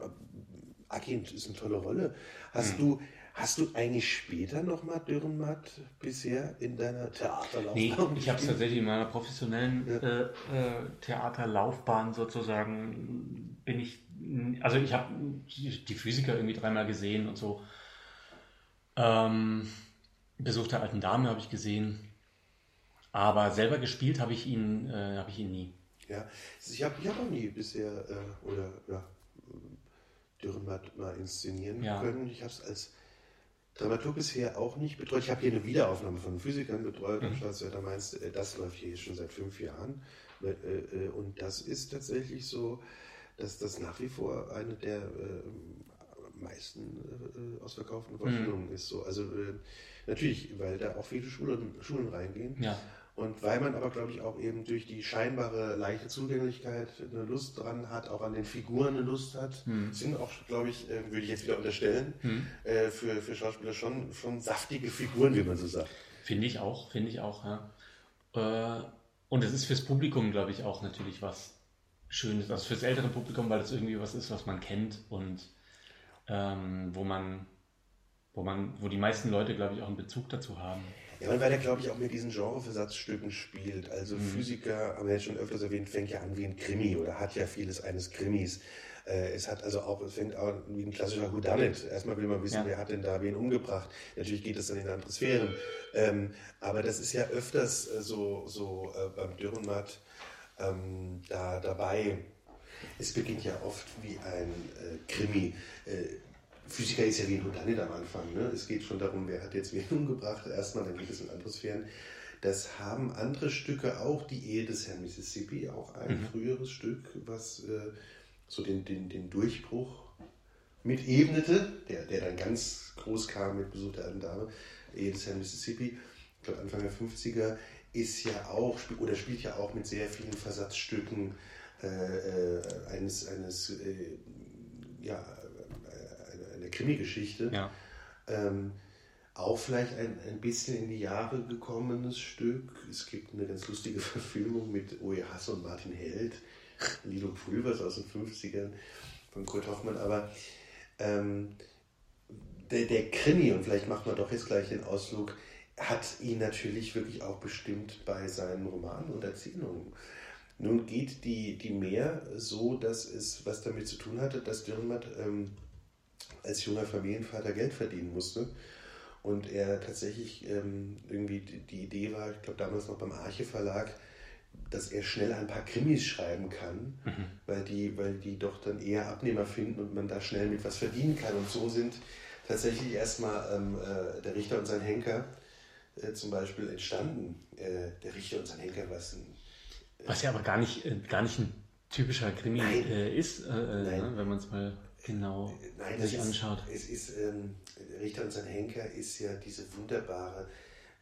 Agent ist eine tolle Rolle. Hast mhm. du Hast du eigentlich später nochmal Dürrenmatt bisher in deiner Theaterlaufbahn? Nee, ich habe es tatsächlich in meiner professionellen ja. äh, äh, Theaterlaufbahn sozusagen, bin ich, also ich habe die Physiker irgendwie dreimal gesehen und so. Ähm, Besuch der alten Dame habe ich gesehen. Aber selber gespielt habe ich ihn, äh, habe ich ihn nie. Ja, ich habe ich hab auch nie bisher äh, oder ja, Dürrenmatt mal inszenieren ja. können. Ich habe es als Dramaturg bisher auch nicht betreut. Ich habe hier eine Wiederaufnahme von Physikern betreut mhm. am Staatstheater Mainz. Äh, das läuft hier schon seit fünf Jahren. Äh, äh, und das ist tatsächlich so, dass das nach wie vor eine der meisten ausverkauften Vorstellungen mhm. ist. So. Also natürlich, weil da auch viele Schulen, Schulen reingehen. Ja. Und weil man aber, glaube ich, auch eben durch die scheinbare leichte Zugänglichkeit eine Lust dran hat, auch an den Figuren eine Lust hat, hm. sind auch, glaube ich, äh, würde ich jetzt wieder unterstellen, hm. äh, für, für Schauspieler schon, schon saftige Figuren, wie man so sagt. Finde ich auch, finde ich auch, ja. Äh, und es ist fürs Publikum, glaube ich, auch natürlich was Schönes, also fürs ältere Publikum, weil es irgendwie was ist, was man kennt und ähm, wo man, wo man, wo die meisten Leute, glaube ich, auch einen Bezug dazu haben. Ja, weil er, glaube ich, auch mit diesen Genreversatzstücken spielt. Also mhm. Physiker, haben wir jetzt schon öfters erwähnt, fängt ja an wie ein Krimi oder hat ja vieles eines Krimis. Äh, es hat also auch, es fängt an wie ein klassischer Whodunit. Erstmal will man wissen, ja. wer hat denn da wen umgebracht. Natürlich geht es dann in andere Sphären. Ähm, aber das ist ja öfters äh, so, so äh, beim Dürrenmatt ähm, da dabei. Es beginnt ja oft wie ein äh, Krimi. Physiker ist ja wie ein Houdanit am Anfang. Ne? Es geht schon darum, wer hat jetzt wen umgebracht. Erstmal, dann geht es in andere Sphären. Das haben andere Stücke auch, die Ehe des Herrn Mississippi, auch ein mhm. früheres Stück, was äh, so den, den, den Durchbruch mit ebnete, der, der dann ganz groß kam mit Besuch der alten Dame, Ehe des Herrn Mississippi, ich glaube Anfang der 50er, ist ja auch, oder spielt ja auch mit sehr vielen Versatzstücken äh, äh eines, eines äh, ja, Krimi-Geschichte. Ja. Ähm, auch vielleicht ein, ein bisschen in die Jahre gekommenes Stück. Es gibt eine ganz lustige Verfilmung mit Oje Hasse und Martin Held, Lido Pulvers aus den 50ern von Kurt Hoffmann, aber ähm, der, der Krimi, und vielleicht macht man doch jetzt gleich den Ausflug, hat ihn natürlich wirklich auch bestimmt bei seinen Romanen und Erzählungen. Nun geht die, die mehr so, dass es was damit zu tun hatte, dass Dürrenmatt ähm, als junger Familienvater Geld verdienen musste. Und er tatsächlich ähm, irgendwie die, Idee war, ich glaube damals noch beim Arche Verlag, dass er schnell ein paar Krimis schreiben kann, mhm. weil, die, weil die doch dann eher Abnehmer finden und man da schnell mit was verdienen kann. Und so sind tatsächlich erstmal ähm, äh, der Richter und sein Henker äh, zum Beispiel entstanden. Äh, der Richter und sein Henker, was ein. Äh, was ja aber gar nicht, äh, gar nicht ein typischer Krimi äh, ist, ne, wenn man es mal genau Nein, sich anschaut. Ist, es ist, ähm, Richter und sein Henker ist ja diese wunderbare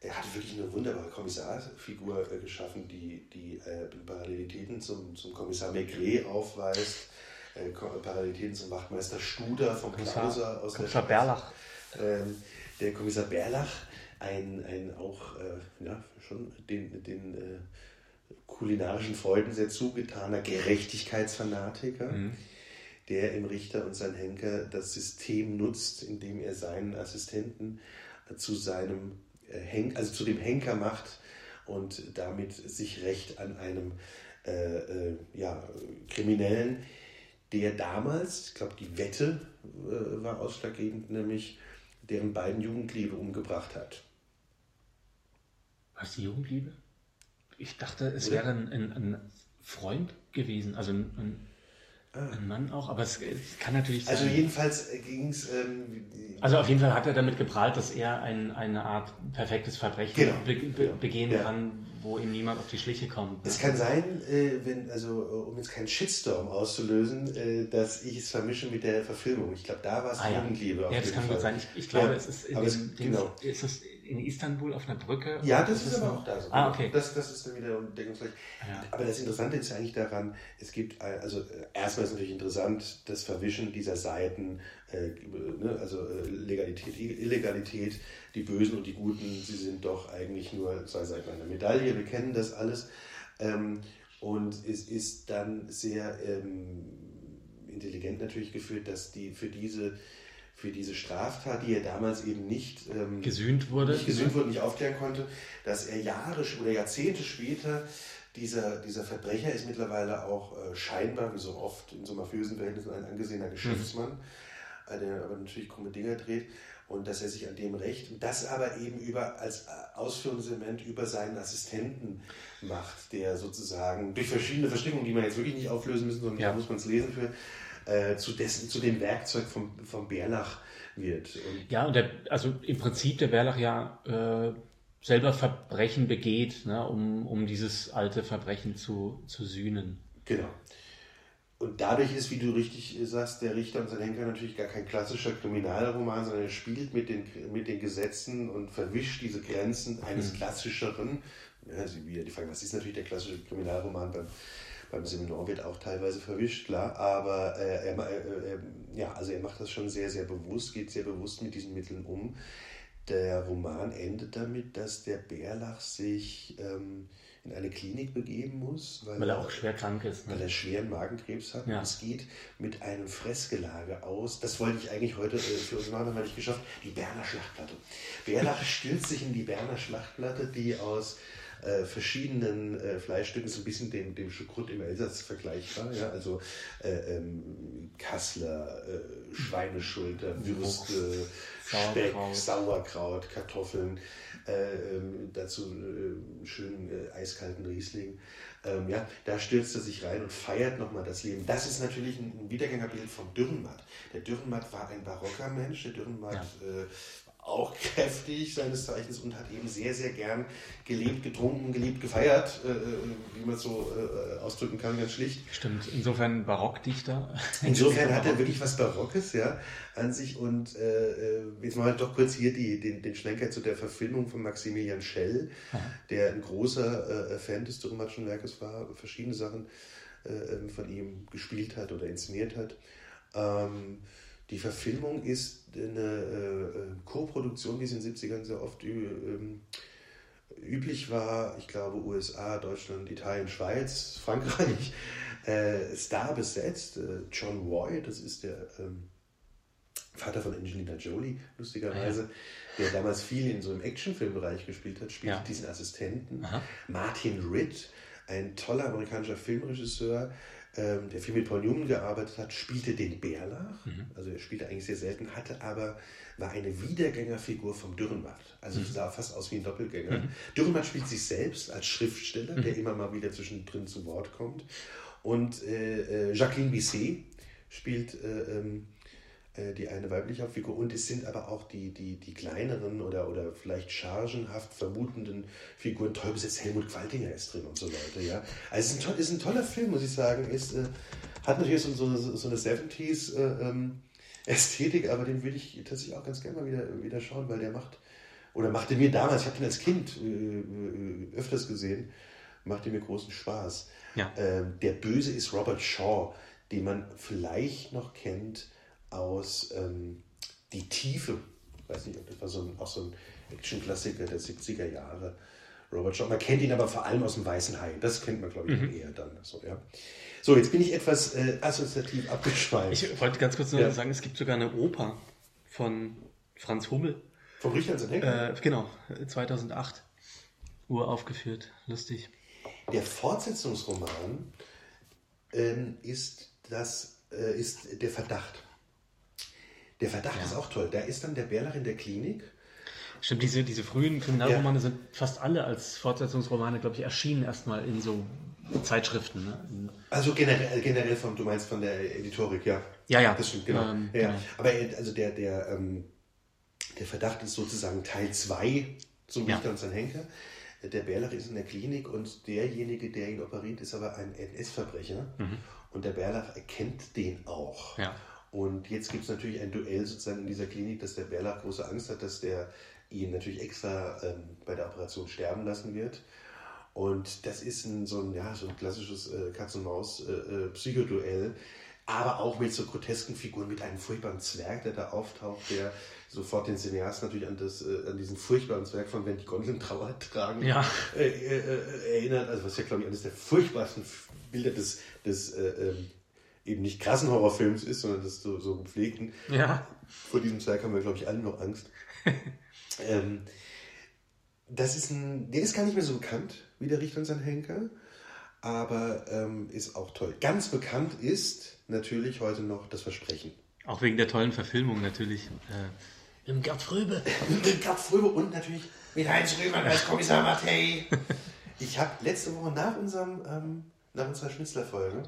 er hat wirklich eine wunderbare Kommissarfigur äh, geschaffen, die, die äh, Parallelitäten zum, zum Kommissar Maigret aufweist, äh, Parallelitäten zum Wachtmeister Studer vom Klauser aus Kommissar der Berlach. Ähm, der Kommissar Berlach, ein, ein auch äh, ja, schon den, den äh, kulinarischen Freuden sehr zugetaner Gerechtigkeitsfanatiker. Mhm. Der im Richter und sein Henker das System nutzt, indem er seinen Assistenten zu seinem Henk, also zu dem Henker macht und damit sich Recht an einem äh, äh, ja, Kriminellen, der damals, ich glaube, die Wette äh, war ausschlaggebend, nämlich deren beiden Jugendliebe umgebracht hat. Was die Jugendliebe? Ich dachte, es wäre ein, ein, ein, Freund gewesen, also ein, ein. Ein Mann auch, aber es, es kann natürlich also sein. Also jedenfalls ging es. Ähm, also auf jeden Fall hat er damit geprahlt, dass er ein, eine Art perfektes Verbrechen genau. be, be, begehen ja. kann, wo ihm niemand auf die Schliche kommt. Es kann sein, äh, wenn, also um jetzt keinen Shitstorm auszulösen, äh, dass ich es vermische mit der Verfilmung. Ich glaube, da war es ah, Jugendliebe. Ja, ja das kann gut sein. Ich, ich glaube, ja, es ist in dem es, Ding, genau. ist es in Istanbul auf einer Brücke? Ja, das, das ist, aber auch da so. Ah, okay. Das, das ist dann wieder deckungsgleich. Ja. Aber das Interessante ist ja eigentlich daran, es gibt, also äh, erstmal ist natürlich interessant, das Verwischen dieser Seiten, äh, ne, also äh, Legalität, Illegalität, die Bösen und die Guten, sie sind doch eigentlich nur zwei Seiten einer Medaille, wir kennen das alles. Ähm, und es ist dann sehr ähm, intelligent natürlich geführt, dass die für diese für diese Straftat, die er damals eben nicht ähm, gesühnt wurde, nicht gesühnt wurde, nicht aufklären konnte, dass er Jahre oder Jahrzehnte später dieser, dieser Verbrecher ist mittlerweile auch äh, scheinbar, wie so oft in so mafiösen Verhältnissen, ein angesehener Geschäftsmann, mhm. der aber natürlich krumme Dinge dreht und dass er sich an dem rächt und das aber eben über, als äh, Ausführungselement über seinen Assistenten macht, der sozusagen durch verschiedene Verstrickungen, die man jetzt wirklich nicht auflösen müssen, sondern ja. da muss man es lesen für, äh, zu, dessen, zu dem Werkzeug vom, vom Bärlach wird. Und ja, und der, also im Prinzip der Bärlach ja äh, selber Verbrechen begeht, ne, um, um dieses alte Verbrechen zu, zu sühnen. Genau. Und dadurch ist, wie du richtig sagst, der Richter und sein Henker natürlich gar kein klassischer Kriminalroman, sondern er spielt mit den, mit den Gesetzen und verwischt diese Grenzen eines mhm. klassischeren. Ja, also wieder die Frage, was ist natürlich der klassische Kriminalroman beim beim Seminar wird auch teilweise verwischt, klar, aber äh, er, äh, ja, also er macht das schon sehr, sehr bewusst, geht sehr bewusst mit diesen Mitteln um. Der Roman endet damit, dass der Bärlach sich ähm, in eine Klinik begeben muss, weil, weil er auch schwer krank ist. Ne? Weil er schweren Magenkrebs hat. Ja. Und es geht mit einem Fressgelage aus. Das wollte ich eigentlich heute äh, für uns machen, aber nicht geschafft. Die Berner Schlachtplatte. Bärlach stürzt sich in die Berner Schlachtplatte, die aus äh, verschiedenen äh, Fleischstücken, so ein bisschen dem, dem Schukrut im Elsass vergleichbar. Ja? Also äh, ähm, Kassler, äh, Schweineschulter, Würste, Speck, Sauerkraut, Kartoffeln, äh, ähm, dazu äh, schönen eiskalten Riesling. Ähm, ja, da stürzt er sich rein und feiert nochmal das Leben. Das ist natürlich ein Wiedergängerbild vom Dürrenmatt. Der Dürrenmatt war ein barocker Mensch. Der Dürrenmatt ja auch kräftig seines Zeichens und hat eben sehr, sehr gern gelebt, getrunken, geliebt, gefeiert, äh, äh wie man es so äh, ausdrücken kann, ganz schlicht. Stimmt, insofern Barockdichter. Insofern hat er wirklich was Barockes ja, an sich und äh, äh jetzt mal doch kurz hier die, den, den Schlenker zu der Verfilmung von Maximilian Schell, Aha. der ein großer äh, Fan des Dürrematschen Werkes war, verschiedene Sachen ähm, von ihm gespielt hat oder inszeniert hat. Ähm, Die Verfilmung ist eine äh, Co-Produktion, wie es in den 70ern sehr oft ähm, üblich war. Ich glaube, USA, Deutschland, Italien, Schweiz, Frankreich. Äh, Star besetzt. Äh, John Roy, das ist der ähm, Vater von Angelina Jolie, lustigerweise, ah, ja. der damals viel in so einem Actionfilmbereich gespielt hat, spielt ja. diesen Assistenten. Aha. Martin Ritt, ein toller amerikanischer Filmregisseur, ähm, der viel mit Paul Newman gearbeitet hat, spielte den Bärlach. Mhm. Also er spielte eigentlich sehr selten, hatte aber, war eine Wiedergängerfigur vom Dürrenmatt. Also mhm. sah fast aus wie ein Doppelgänger. Mhm. Dürrenmatt spielt sich selbst als Schriftsteller, der mhm. immer mal wieder zwischendrin zu Wort kommt. Und äh, äh Jacqueline Bisset spielt äh, ähm, äh, die eine weibliche Hauptfigur und es sind aber auch die, die, die kleineren oder, oder vielleicht chargenhaft vermutenden Figuren. Toll besetzt Helmut Qualtinger ist drin und so weiter. Ja. Also es ist ein, toll, ist ein toller Film, muss ich sagen. Ist, äh, hat natürlich so, so, so eine 70s äh, ähm, Ästhetik, aber den würde ich tatsächlich auch ganz gerne mal wieder, wieder schauen, weil der macht, oder machte mir damals, ich habe den als Kind äh, äh, öfters gesehen, machte mir großen Spaß. Ja. Ähm, der Böse ist Robert Shaw, den man vielleicht noch kennt aus ähm, Die Tiefe. Ich weiß nicht, ob das war so ein, auch so ein Action-Klassiker der 70er Jahre. Robert Shaw. Man kennt ihn aber vor allem aus dem Weißen Hai. Das kennt man, glaube ich, mhm. eher dann. So, ja. so, jetzt bin ich etwas äh, assoziativ abgeschweift. Ich wollte ganz kurz noch ja. sagen, es gibt sogar eine Oper von Franz Hummel. Vom Richard Äh, genau, 2008. Uraufgeführt. Lustig. Der Fortsetzungsroman ähm, ist, das, äh, ist der Verdacht. Der Verdacht ja. ist auch toll. Da ist dann der Bärlach in der Klinik. Stimmt, diese, diese frühen Kriminalromane ja. sind fast alle als Fortsetzungsromane, glaube ich, erschienen erstmal in so Zeitschriften. Ne? Also generell, generell von, du meinst von der Editorik, ja. Ja, ja. Das stimmt, genau. Ähm, ja. Genau. Aber also der, der, ähm, der Verdacht ist sozusagen Teil 2 zum Richter ja. und sein Henker. Der Bärlach ist in der Klinik und derjenige, der ihn operiert, ist aber ein NS-Verbrecher. Mhm. Und der Bärlach erkennt den auch. Ja. Und jetzt gibt es natürlich ein Duell sozusagen in dieser Klinik, dass der Bärlach große Angst hat, dass der ihn natürlich extra ähm, bei der Operation sterben lassen wird. Und das ist ein, so, ein, ja, so ein klassisches äh, Katz-und-Maus-Psychoduell, äh, äh aber auch mit so grotesken Figuren, mit einem furchtbaren Zwerg, der da auftaucht, der sofort den Cineast natürlich an, das, äh, an diesen furchtbaren Zwerg von Wenn die Gondeln Trauer tragen ja. Äh, äh, erinnert. Also was ja, glaube ich, eines der furchtbarsten Bilder des, des ähm, eben nicht krassen Horrorfilms ist, sondern das so, so gepflegten. Ja. Vor diesem Zwerg haben wir, glaube ich, alle noch Angst. ähm, das ist ein, der ist gar nicht mehr so bekannt wie der Richter und sein Henker, aber ähm, ist auch toll. Ganz bekannt ist natürlich heute noch das Versprechen. Auch wegen der tollen Verfilmung natürlich. Äh, mit Gerd Fröbe. mit Gerd Fröbe und natürlich mit Heinz Rühmann als Kommissar Mattei. Ich habe letzte Woche nach unserem ähm, nach unserer Schnitzler-Folge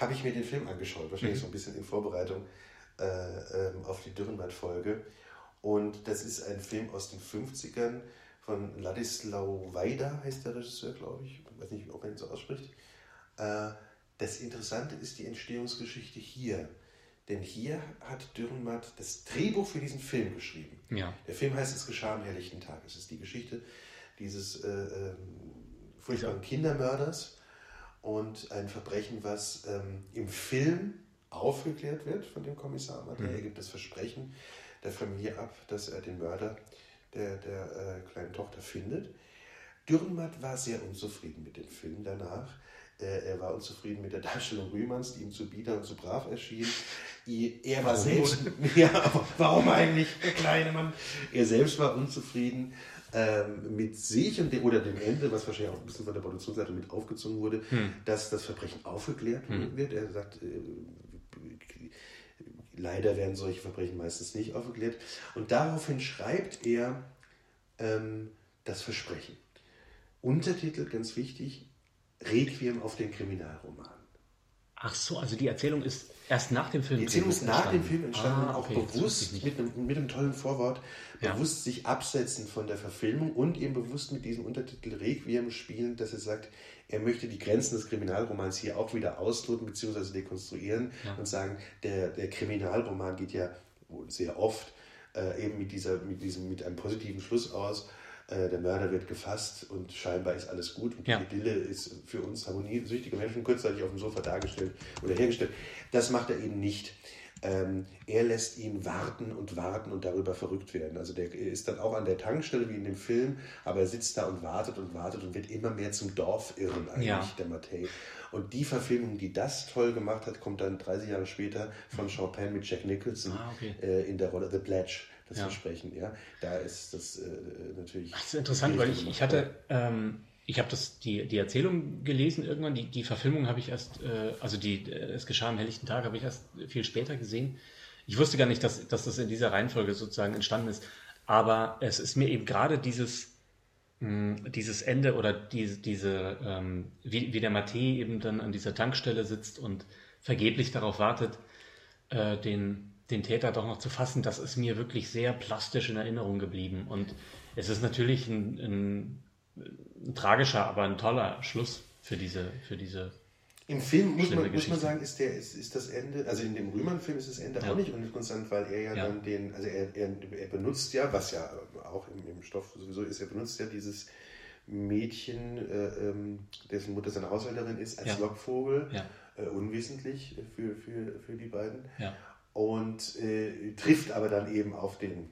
habe ich mir den Film angeschaut, wahrscheinlich mhm. so ein bisschen in Vorbereitung äh, ähm, auf die Dürrenmatt-Folge. Und das ist ein Film aus den 50ern von Ladislau Weida, heißt der Regisseur, glaube ich. Ich weiß nicht, ob man ihn so ausspricht. Äh, das Interessante ist die Entstehungsgeschichte hier. Denn hier hat Dürrenmatt das Drehbuch für diesen Film geschrieben. Ja. Der Film heißt Es geschah am helllichten Tag. Es ist die Geschichte dieses äh, äh, furchtbaren Kindermörders, und ein Verbrechen, was ähm, im Film aufgeklärt wird von dem Kommissar. Mhm. Er gibt das Versprechen der Familie ab, dass er den Mörder der, der äh, kleinen Tochter findet. Dürrenmatt war sehr unzufrieden mit dem Film danach. Äh, er war unzufrieden mit der Darstellung Rühmanns, die ihm zu bieder und zu brav erschien. Er war selbst, ja, warum eigentlich, der kleine Mann? Er selbst war unzufrieden ähm, mit sich und dem, oder dem Ende, was wahrscheinlich auch ein bisschen von der Produktionsseite mit aufgezogen wurde, hm. dass das Verbrechen aufgeklärt hm. wird. Er sagt, äh, leider werden solche Verbrechen meistens nicht aufgeklärt. Und daraufhin schreibt er ähm, das Versprechen. Untertitel, ganz wichtig, Requiem auf den Kriminalroman. Ach so, also die Erzählung ist erst nach dem Film Die Erzählung ist nach dem Film entstanden ah, okay, auch bewusst mit einem, mit einem tollen Vorwort, ja. bewusst sich absetzen von der Verfilmung und eben bewusst mit diesem Untertitel Requiem spielen, dass er sagt, er möchte die Grenzen des Kriminalromans hier auch wieder ausloten bzw. dekonstruieren ja. und sagen, der, der Kriminalroman geht ja sehr oft äh, eben mit, dieser, mit, diesem, mit einem positiven Schluss aus äh, der Mörder wird gefasst und scheinbar ist alles gut und die ja. Idylle ist für uns harmoniesüchtige Menschen kurzzeitig auf dem Sofa dargestellt oder hergestellt. Das macht er eben nicht. ähm, er lässt ihn warten und warten und darüber verrückt werden. Also der ist dann auch an der Tankstelle wie in dem Film, aber er sitzt da und wartet und wartet und wird immer mehr zum Dorfirren eigentlich, ja. der Mattei. Und die Verfilmung, die das toll gemacht hat, kommt dann 30 Jahre später von Chopin mit Jack Nicholson ah, okay. äh, in der Rolle The Pledge das ja. Versprechen. Ja, da ist das äh, natürlich. Ach, das ist interessant, weil ich, ich hatte, ähm, ich habe das die, die Erzählung gelesen irgendwann. Die, die Verfilmung habe ich erst, äh, also die äh, es geschah am helllichten Tag, habe ich erst viel später gesehen. Ich wusste gar nicht, dass, dass das in dieser Reihenfolge sozusagen entstanden ist. Aber es ist mir eben gerade dieses hm, dieses Ende oder diese, diese ähm, wie, wie der Mate eben dann an dieser Tankstelle sitzt und vergeblich darauf wartet, äh, den, den Täter doch noch zu fassen, das ist mir wirklich sehr plastisch in Erinnerung geblieben. Und es ist natürlich ein, ein, ein tragischer, aber ein toller Schluss für diese, für diese im Film muss man, muss man sagen, ist, der, ist, ist das Ende, also in dem Rühmann-Film ist das Ende ja. auch nicht uninteressant, weil er ja, ja, dann den, also er, er, er benutzt ja, was ja auch im, im Stoff sowieso ist, er benutzt ja dieses Mädchen, äh, ähm, dessen Mutter seine Haushälterin ist, als ja. Lockvogel, äh, unwissentlich für, für, für die beiden und äh, trifft aber dann eben auf den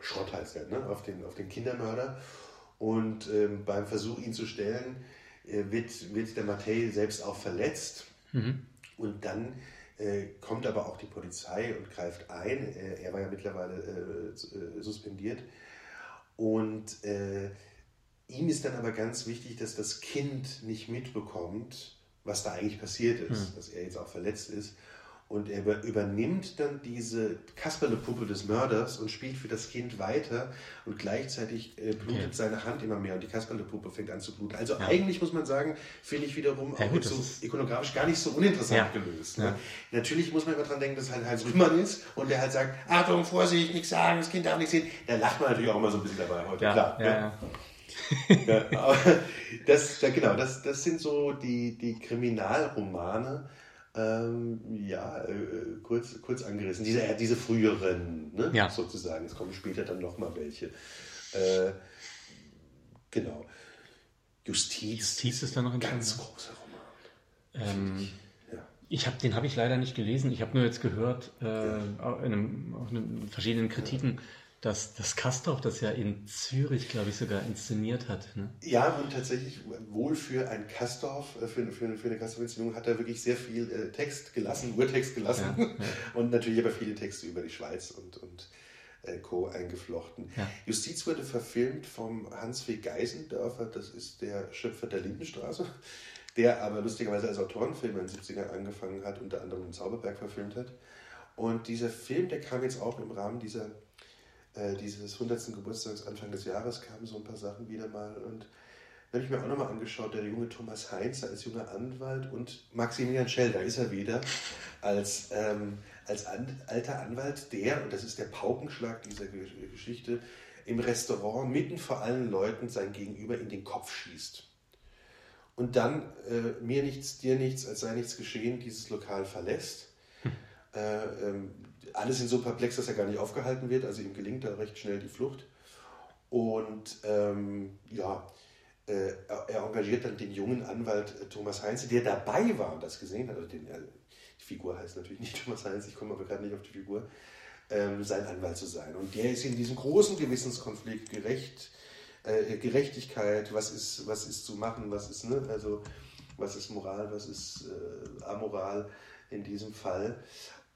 Schrott heißt er, ne? auf, den, auf den Kindermörder. Und ähm, beim Versuch, ihn zu stellen, wird, wird der Mattei selbst auch verletzt. Mhm. Und dann äh, kommt aber auch die Polizei und greift ein. Äh, er war ja mittlerweile äh, suspendiert. Und äh, ihm ist dann aber ganz wichtig, dass das Kind nicht mitbekommt, was da eigentlich passiert ist, mhm. dass er jetzt auch verletzt ist. Und er übernimmt dann diese Kasperle-Puppe des Mörders und spielt für das Kind weiter und gleichzeitig äh, blutet okay. seine Hand immer mehr und die Kasperle-Puppe fängt an zu bluten. Also ja. eigentlich muss man sagen, finde ich wiederum ja, auch gut, so ikonografisch gar nicht so uninteressant ja. gelöst. Ne? Natürlich muss man immer dran denken, dass halt Heinz Rühmann ist und der halt sagt, Achtung, Vorsicht, nichts sagen, das Kind darf nichts sehen. Da lacht man natürlich auch immer so ein bisschen dabei heute, klar. Ja, ja. aber das, genau, das, das sind so die, die Kriminalromane, ähm, ja, äh, kurz, kurz angerissen. Diese, äh, diese früheren, ne? ja. sozusagen. Es kommen später dann nochmal welche. Äh, genau. Justiz. Justiz ist da noch ein ganz großer Roman. Ähm, ja. Ich hab, den habe ich leider nicht gelesen. Ich habe nur jetzt gehört, äh, ja. in, einem, in verschiedenen Kritiken, dass das Kastorf das ja in Zürich, glaube ich, sogar inszeniert hat. Ne? Ja, und tatsächlich wohl für ein Kastorf, äh, für, für, für eine Kastorf-Inszenierung hat er wirklich sehr viel äh, Text gelassen, Urtext gelassen ja, ja. und natürlich aber viele Texte über die Schweiz und, und äh, Co. eingeflochten. Ja. Justiz wurde verfilmt vom Hans W. Geisendörfer, das ist der Schöpfer der Lindenstraße, der aber lustigerweise als Autorenfilm in den 70ern angefangen hat, unter anderem den Zauberberg verfilmt hat. Und dieser Film, der kam jetzt auch im Rahmen dieser äh, dieses 100. Geburtstags Anfang des Jahres kamen so ein paar Sachen wieder mal und habe ich mir auch nochmal angeschaut, der junge Thomas Heinz als junger Anwalt und Maximilian Schell, da ist er wieder, als, ähm, als an, alter Anwalt, der, und das ist der Paukenschlag dieser Geschichte, im Restaurant mitten vor allen Leuten sein Gegenüber in den Kopf schießt. Und dann äh, mir nichts, dir nichts, als sei nichts geschehen, dieses Lokal verlässt. Hm. Äh, ähm, alle sind so perplex, dass er gar nicht aufgehalten wird. Also ihm gelingt da recht schnell die Flucht. Und ähm, ja, äh, er engagiert dann den jungen Anwalt äh, Thomas Heinze, der dabei war und das gesehen hat. Also den, äh, die Figur heißt natürlich nicht Thomas Heinze, ich komme aber gerade nicht auf die Figur, ähm, sein Anwalt zu sein. Und der ist in diesem großen Gewissenskonflikt gerecht, äh, Gerechtigkeit, was ist, was ist zu machen, was ist, ne, also was ist Moral, was ist äh, Amoral in diesem Fall.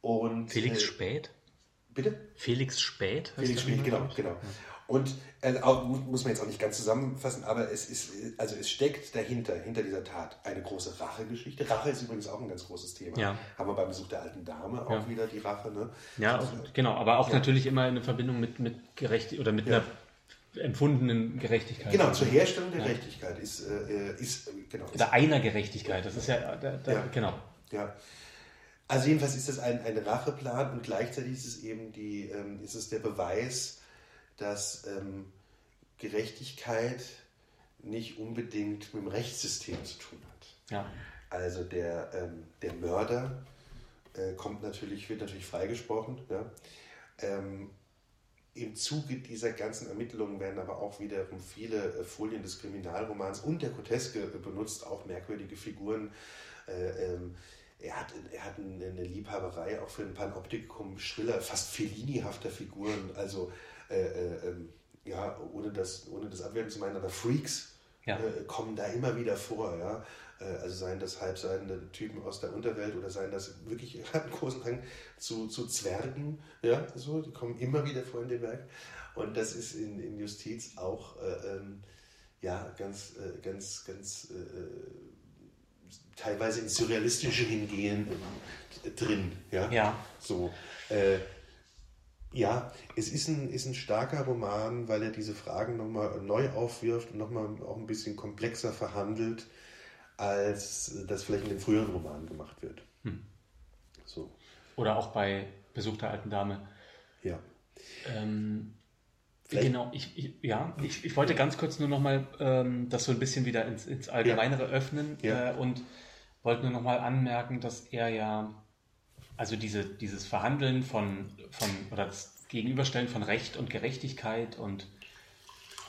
Und, Felix äh, Spät? Bitte? Felix Spät? Felix Spät, genau, genau. Und äh, auch, muss man jetzt auch nicht ganz zusammenfassen, aber es ist, also es steckt dahinter, hinter dieser Tat, eine große Rachegeschichte. Rache ist übrigens auch ein ganz großes Thema. Ja. Haben wir beim Besuch der alten Dame auch ja. wieder die Rache, ne? Ja, also, genau, aber auch natürlich immer in Verbindung mit, mit Gerecht oder mit einer empfundenen Gerechtigkeit. Genau, zur Herstellung der Gerechtigkeit ist, äh, ist äh, genau. Oder einer Gerechtigkeit, das ist ja, da, da, genau. Ja. Also jedenfalls ist das ein, ein Racheplan und gleichzeitig ist es eben die, ähm, ist es der Beweis, dass ähm, Gerechtigkeit nicht unbedingt mit dem Rechtssystem zu tun hat. Ja. Also der, ähm, der Mörder äh, kommt natürlich, wird natürlich freigesprochen. Ja? Ähm, Im Zuge dieser ganzen Ermittlungen werden aber auch wiederum viele äh, Folien des Kriminalromans und der Groteske äh, benutzt, auch merkwürdige Figuren. Äh, ähm, er hat, er hat eine Liebhaberei auch für ein Panoptikum schriller, fast Fellini-hafter Figuren. Also, äh, äh, ähm, ja, ohne das, ohne das abwerten zu meinen, aber Freaks ja. äh, kommen da immer wieder vor. Ja? Äh, also seien das halbseidene Typen aus der Unterwelt oder seien das wirklich einen großen Hang zu, zu Zwergen. Ja, so, die kommen immer wieder vor in dem Werk. Und das ist in, in Justiz auch äh, ähm, ja, ganz, äh, ganz, ganz teilweise ins Surrealistische hingehen drin. Ja. ja. So. Äh, ja, es ist ein, ist ein starker Roman, weil er diese Fragen nochmal neu aufwirft und nochmal auch ein bisschen komplexer verhandelt, als das vielleicht in den früheren Romanen gemacht wird. Hm. So. Oder auch bei Besuch der alten Dame. Ja. Ähm, genau, ich, ich, ja, ich, ich wollte ganz kurz nur nochmal ähm, das so ein bisschen wieder ins, ins Allgemeinere ja. öffnen ja. Äh, und wollte nur nochmal anmerken, dass er ja, also diese, dieses Verhandeln von, von, oder das Gegenüberstellen von Recht und Gerechtigkeit und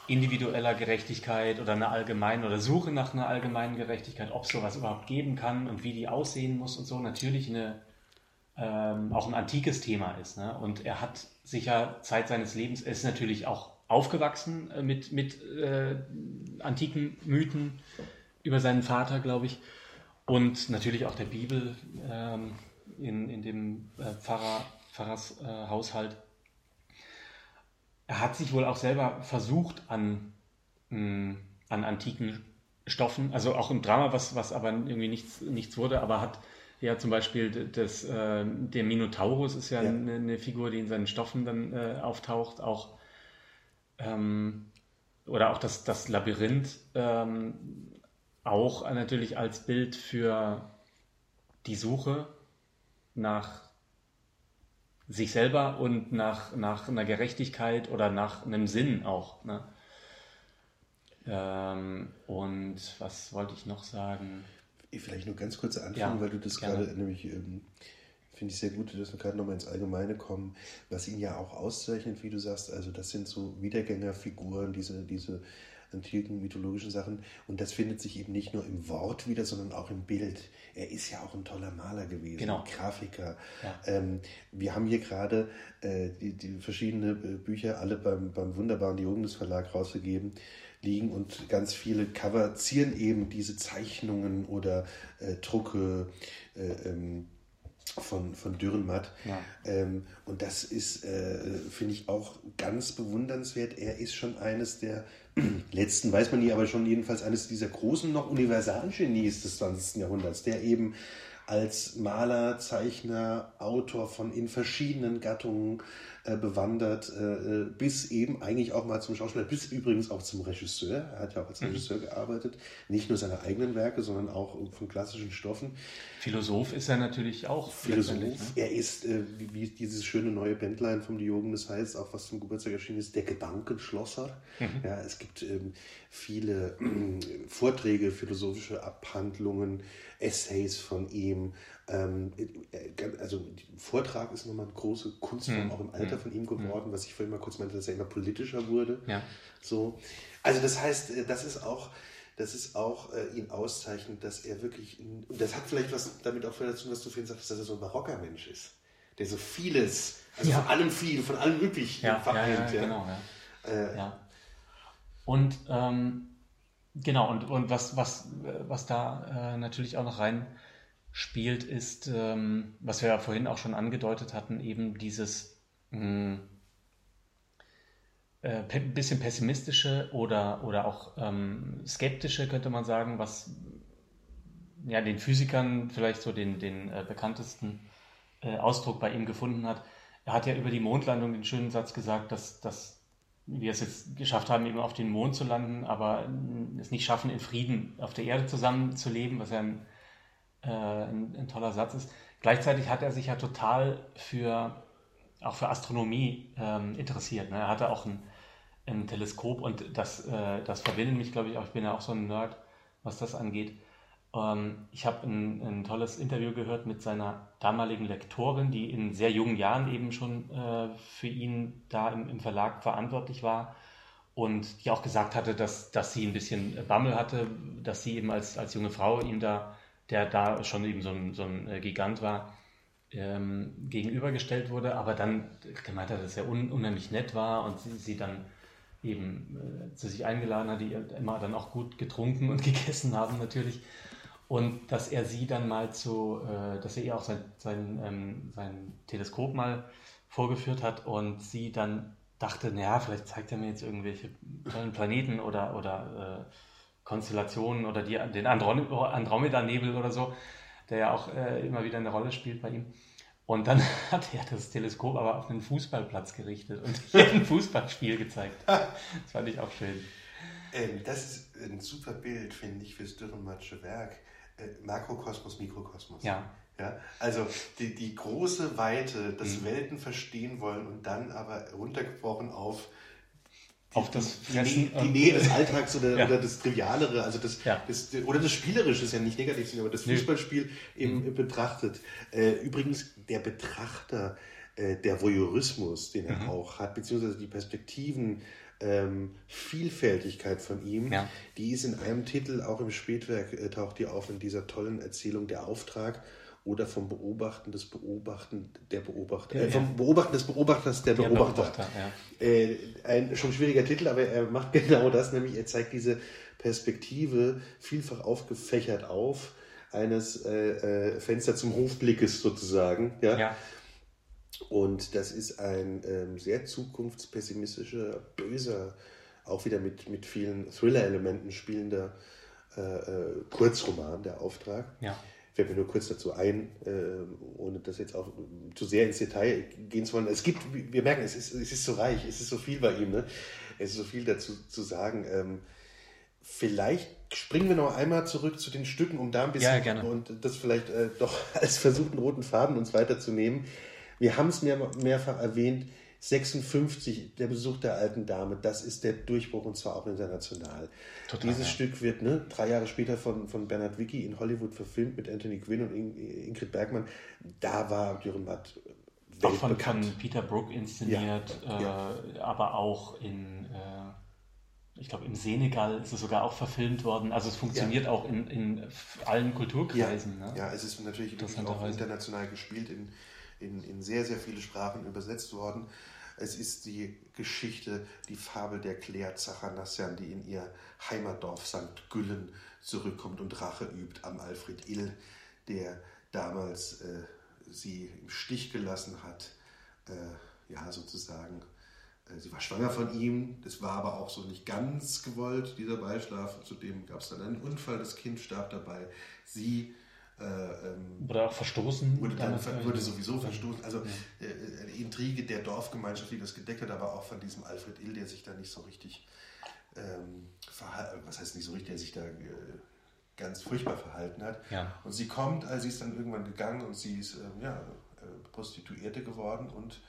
individueller Gerechtigkeit oder einer allgemeinen oder Suche nach einer allgemeinen Gerechtigkeit, ob es sowas überhaupt geben kann und wie die aussehen muss und so, natürlich eine, ähm, auch ein antikes Thema ist. Ne? Und er hat sicher Zeit seines Lebens, er ist natürlich auch aufgewachsen äh, mit, mit äh, antiken Mythen über seinen Vater, glaube ich, und natürlich auch der Bibel ähm, in, in dem äh, Pfarrer, Pfarrers äh. Er hat sich wohl auch selber versucht an, mh, mm, an antiken Stoffen, also auch im Drama, was, was aber irgendwie nichts, nichts wurde, aber hat ja zum Beispiel das, äh, der Minotaurus ist ja, ja. Eine, eine, Figur, die in seinen Stoffen dann äh, auftaucht, auch ähm, oder auch das, das Labyrinth ähm, auch natürlich als Bild für die Suche nach sich selber und nach, nach einer Gerechtigkeit oder nach einem Sinn auch. Ne? Ähm, und was wollte ich noch sagen? Vielleicht nur ganz kurz anfangen, ja, weil du das gerne. gerade nämlich, ähm, finde ich sehr gut, dass wir gerade nochmal ins Allgemeine kommen, was ihn ja auch auszeichnet, wie du sagst, also das sind so Wiedergängerfiguren, diese, diese antiken mythologischen Sachen. Und das findet sich eben nicht nur im Wort wieder, sondern auch im Bild. Er ist ja auch ein toller Maler gewesen, genau. Grafiker. Ja. Ähm, wir haben hier gerade äh, die, die verschiedene äh, Bücher alle beim, beim wunderbaren Diogenes Verlag rausgegeben liegen und ganz viele Cover zieren eben diese Zeichnungen oder äh, Drucke. Äh, ähm, von, von Dürrenmatt. Ja. Ähm, und das ist, äh, finde ich, auch ganz bewundernswert. Er ist schon eines der letzten, weiß man nie, aber schon jedenfalls eines dieser großen noch Universalgenies des 20. Jahrhunderts, der eben als Maler, Zeichner, Autor von in verschiedenen Gattungen äh, bewandert, äh, äh, bis eben eigentlich auch mal zum Schauspieler, bis übrigens auch zum Regisseur. Er hat ja auch als mhm. Regisseur gearbeitet, nicht nur seine eigenen Werke, sondern auch von klassischen Stoffen. Philosoph ist er natürlich auch. Philosoph. Ne? Er ist, äh, wie, wie, dieses schöne neue Bändlein vom Diogenes heißt, auch was zum Geburtstag erschienen ist, der Gedankenschlosser. Mhm. Ja, es gibt ähm, viele äh, Vorträge, philosophische Abhandlungen, Essays von ihm, also Vortrag ist nochmal eine große Kunstform, mhm. auch im Alter hm. von ihm geworden, mhm. was ich vorhin mal kurz meinte, dass er immer politischer wurde. Ja. So. Also das heißt, äh, das ist auch, das ist auch äh, ihn auszeichnet, dass er wirklich, und das hat vielleicht was damit auch dazu, was du vorhin sagst, dass er so ein barocker Mensch ist, der so vieles, also ja. von allem viel, von allem möglich ja, vereint. Ja, genau. Ja. Äh, ja. Und ähm, genau, und, und was, was, was da äh, natürlich auch noch rein spielt, ist, ähm, was wir ja vorhin auch schon angedeutet hatten, eben dieses mh, hm, äh, bisschen pessimistische oder, oder auch ähm, skeptische, könnte man sagen, was ja den Physikern vielleicht so den, den äh, bekanntesten äh, Ausdruck bei ihm gefunden hat. Er hat ja über die Mondlandung den schönen Satz gesagt, dass, dass wir es jetzt geschafft haben, eben auf den Mond zu landen, aber es nicht schaffen, in Frieden auf der Erde zusammenzuleben, was ja ein äh, ein, ein, toller Satz ist. Gleichzeitig hat er sich ja total für auch für Astronomie ähm, interessiert. Ne? Er hatte auch ein, ein Teleskop und das, äh, das verbindet mich, glaube ich, auch. Ich bin ja auch so ein Nerd, was das angeht. Ähm, ich habe ein, ein, tolles Interview gehört mit seiner damaligen Lektorin, die in sehr jungen Jahren eben schon äh, für ihn da im, im, Verlag verantwortlich war und die auch gesagt hatte, dass, dass sie ein bisschen Bammel hatte, dass sie eben als, als junge Frau ihm da der da schon eben so ein, so ein äh, Gigant war, ähm, gegenübergestellt wurde, aber dann gemeint hat, dass er un unheimlich nett war und sie, sie dann eben äh, zu sich eingeladen hat, die immer dann auch gut getrunken und gegessen haben natürlich. Und dass er sie dann mal zu, äh, dass er ihr auch sein, sein, ähm, sein Teleskop mal vorgeführt hat und sie dann dachte, naja, vielleicht zeigt er mir jetzt irgendwelche tollen Planeten oder, oder äh, Konstellationen oder die, den Andromeda-Nebel oder so, der ja auch äh, immer wieder eine Rolle spielt bei ihm. Und dann hat er das Teleskop aber auf einen Fußballplatz gerichtet und hier ein Fußballspiel gezeigt. Das fand ich auch schön. Ähm, das ist ein super Bild, finde ich, fürs Dürrenmattsche Werk. Äh, Makrokosmos, Mikrokosmos. Ja. Ja, also die, die große Weite, das mhm. Welten verstehen wollen und dann aber runtergebrochen auf auf das Fressen, die, die Nähe des Alltags oder, ja. oder das Trivialere, also das, ja. das, oder das Spielerische ist ja nicht negativ, aber das Fußballspiel eben mhm. betrachtet. Äh, übrigens, der Betrachter, äh, der Voyeurismus, den er mhm. auch hat, beziehungsweise die Perspektiven, ähm, Vielfältigkeit von ihm, ja. die ist in einem Titel, auch im Spätwerk äh, taucht die auf in dieser tollen Erzählung Der Auftrag oder vom Beobachten des Beobachten der Beobachter, äh, vom Beobachten des Beobachters der, der Beobachter. Beobachter ja. äh, ein schon schwieriger Titel, aber er macht genau das, nämlich er zeigt diese Perspektive vielfach aufgefächert auf eines äh, äh, Fenster zum Hofblickes sozusagen. Ja? ja. Und das ist ein ähm, sehr zukunftspessimistischer, böser, auch wieder mit, mit vielen Thriller-Elementen spielender äh, äh, Kurzroman, der Auftrag. Ja fällt mir nur kurz dazu ein, äh, ohne das jetzt auch zu sehr ins Detail gehen zu wollen. Es gibt, wir merken, es ist, es ist so reich, es ist so viel bei ihm, ne? es ist so viel dazu zu sagen. Ähm, vielleicht springen wir noch einmal zurück zu den Stücken, um da ein bisschen ja, und das vielleicht äh, doch als versuchten roten Faden uns weiterzunehmen. Wir haben es mehr, mehrfach erwähnt, 56, der Besuch der alten Dame, das ist der Durchbruch und zwar auch international. Total, Dieses ja. Stück wird ne, drei Jahre später von, von Bernard Wicki in Hollywood verfilmt mit Anthony Quinn und Ingrid Bergmann. Da war Dürrenmatt auch von, von, Peter Brook inszeniert, ja, ja. Äh, aber auch in, äh, ich glaube, im Senegal ist es sogar auch verfilmt worden. Also es funktioniert ja. auch in, in allen Kulturkreisen. Ja, ne? ja es ist natürlich auch international gespielt, in, in, in sehr, sehr viele Sprachen übersetzt worden. Es ist die Geschichte, die Fabel der Claire Zachanassian, die in ihr Heimatdorf St. Güllen zurückkommt und Rache übt am Alfred Ill, der damals äh, sie im Stich gelassen hat. Äh, ja, sozusagen. Äh, sie war schwanger von ihm, das war aber auch so nicht ganz gewollt, dieser Beischlaf. Zudem gab es dann einen Unfall, das Kind starb dabei. Sie ähm, wurde auch verstoßen. Wurde, dann, wurde sowieso verstoßen. Also ja. äh, die Intrige der Dorfgemeinschaft, die das gedeckt hat, aber auch von diesem Alfred Ill, der sich da nicht so richtig ähm, was heißt nicht so richtig, der sich da äh, ganz furchtbar verhalten hat. Ja. Und sie kommt, also sie ist dann irgendwann gegangen und sie ist ähm, ja, äh, Prostituierte geworden und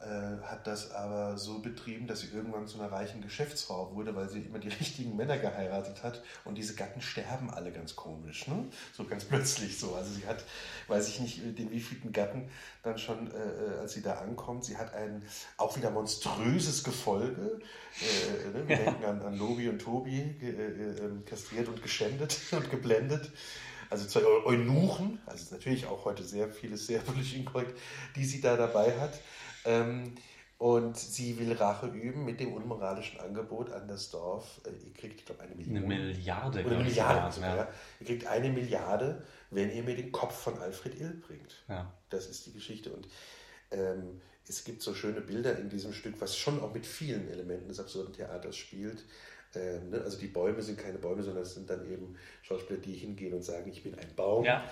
äh, hat das aber so betrieben, dass sie irgendwann zu einer reichen Geschäftsfrau wurde, weil sie immer die richtigen Männer geheiratet hat. Und diese Gatten sterben alle ganz komisch, ne? so ganz plötzlich so. Also sie hat, weiß ich nicht, den wievielten Gatten dann schon, äh, äh, als sie da ankommt, sie hat ein auch wieder monströses Gefolge. Äh, ne? Wir ja. denken an, an Lobi und Tobi, äh, ähm, kastriert und geschändet und geblendet also zwei Eunuchen, also natürlich auch heute sehr vieles sehr politisch inkorrekt, die sie da dabei hat. Ähm, und sie will Rache üben mit dem unmoralischen Angebot an das Dorf. Äh, ihr kriegt, ich glaube, eine Million. Eine Milliarde. Oder eine Milliarde sogar. Ja. Ihr kriegt eine Milliarde, wenn ihr mir den Kopf von Alfred Ill bringt. Ja. Das ist die Geschichte. Und ähm, es gibt so schöne Bilder in diesem Stück, was schon auch mit vielen Elementen des absurden Theaters spielt. Ähm, ne? Also die Bäume sind keine Bäume, sondern es sind dann eben Schauspieler, die hingehen und sagen, ich bin ein Baum. Ja.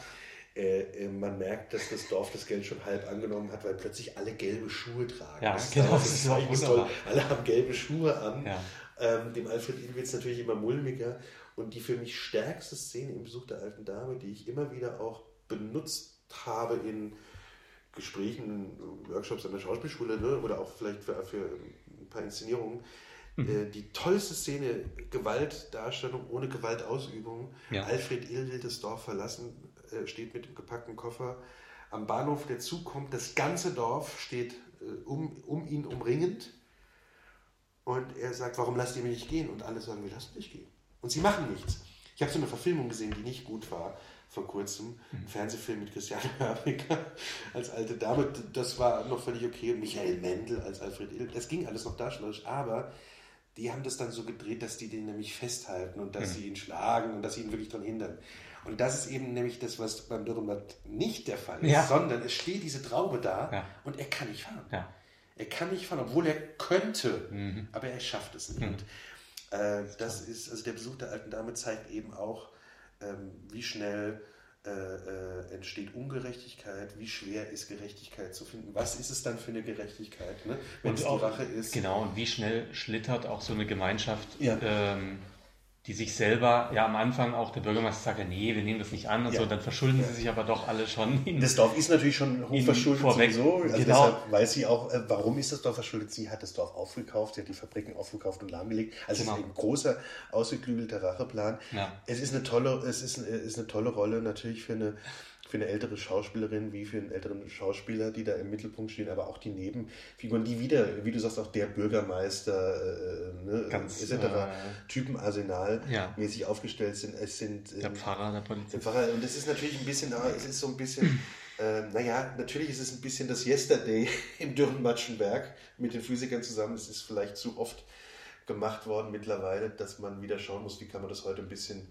Äh, äh, man merkt, dass das Dorf das Geld schon halb angenommen hat, weil plötzlich alle gelbe Schuhe tragen. Ja, das genau, das ist auch toll. Alle haben gelbe Schuhe an. Ja. Ähm, dem Alfred Ill wird es natürlich immer mulmiger. Und die für mich stärkste Szene im Besuch der alten Dame, die ich immer wieder auch benutzt habe in Gesprächen, Workshops an der Schauspielschule ne, oder auch vielleicht für, für ein paar Inszenierungen, mhm. äh, die tollste Szene, Gewaltdarstellung ohne Gewaltausübung. Ja. Alfred Ill will das Dorf verlassen, äh, steht mit dem gepackten Koffer am Bahnhof, der Zug kommt. Das ganze Dorf steht äh, um, um ihn umringend. Und er sagt, warum lasst ihr mich nicht gehen? Und alle sagen, wir lassen dich gehen. Und sie machen nichts. Ich habe so eine Verfilmung gesehen, die nicht gut war, vor kurzem. Ein Fernsehfilm mit Christiane Hörbiger als alte Dame. Das war noch völlig okay. Und Michael Mendel als Alfred Ill. Das ging alles noch darstellerisch. Aber die haben das dann so gedreht, dass die den nämlich festhalten und dass mhm. sie ihn schlagen und dass sie ihn wirklich daran hindern. Und das ist eben nämlich das, was beim Dürrenmatt nicht der Fall ist, ja. sondern es steht diese Traube da ja. und er kann nicht fahren. Ja. Er kann nicht fahren, obwohl er könnte, mhm. aber er schafft es nicht. Mhm. Und, äh, das ist, also der Besuch der alten Dame zeigt eben auch, ähm, wie schnell äh, äh, entsteht Ungerechtigkeit, wie schwer ist Gerechtigkeit zu finden, was ist es dann für eine Gerechtigkeit, ne? wenn und es die Rache ist. Genau, und wie schnell schlittert auch so eine Gemeinschaft ja. ähm, die sich selber, ja am Anfang auch der Bürgermeister sagt, ja, nee, wir nehmen das nicht an und ja. so, dann verschulden ja. sie sich aber doch alle schon. In, das Dorf ist natürlich schon hochverschuldet vorweg. sowieso, also genau. deshalb weiß sie auch, äh, warum ist das Dorf verschuldet? Sie hat das Dorf aufgekauft, sie hat die Fabriken aufgekauft und lahmgelegt. Also genau. es ist ein großer, ausgeklügelter Racheplan. Ja. Es ist eine tolle, es ist, ist eine tolle Rolle natürlich für eine für eine ältere Schauspielerin wie für einen älteren Schauspieler, die da im Mittelpunkt stehen, aber auch die Nebenfiguren, die wieder, wie du sagst, auch der Bürgermeister äh, ne, Ganz, etc. Äh, Typenarsenal ja. mäßig aufgestellt sind. Es sind der ähm, Pfarrer, der Polizist. Der Pfarrer, und das ist natürlich ein bisschen, es ist so ein bisschen, äh, naja, natürlich ist es ein bisschen das Yesterday im Dürrenmatschenberg mit den Physikern zusammen. Es ist vielleicht zu oft gemacht worden mittlerweile, dass man wieder schauen muss, wie kann man das heute ein bisschen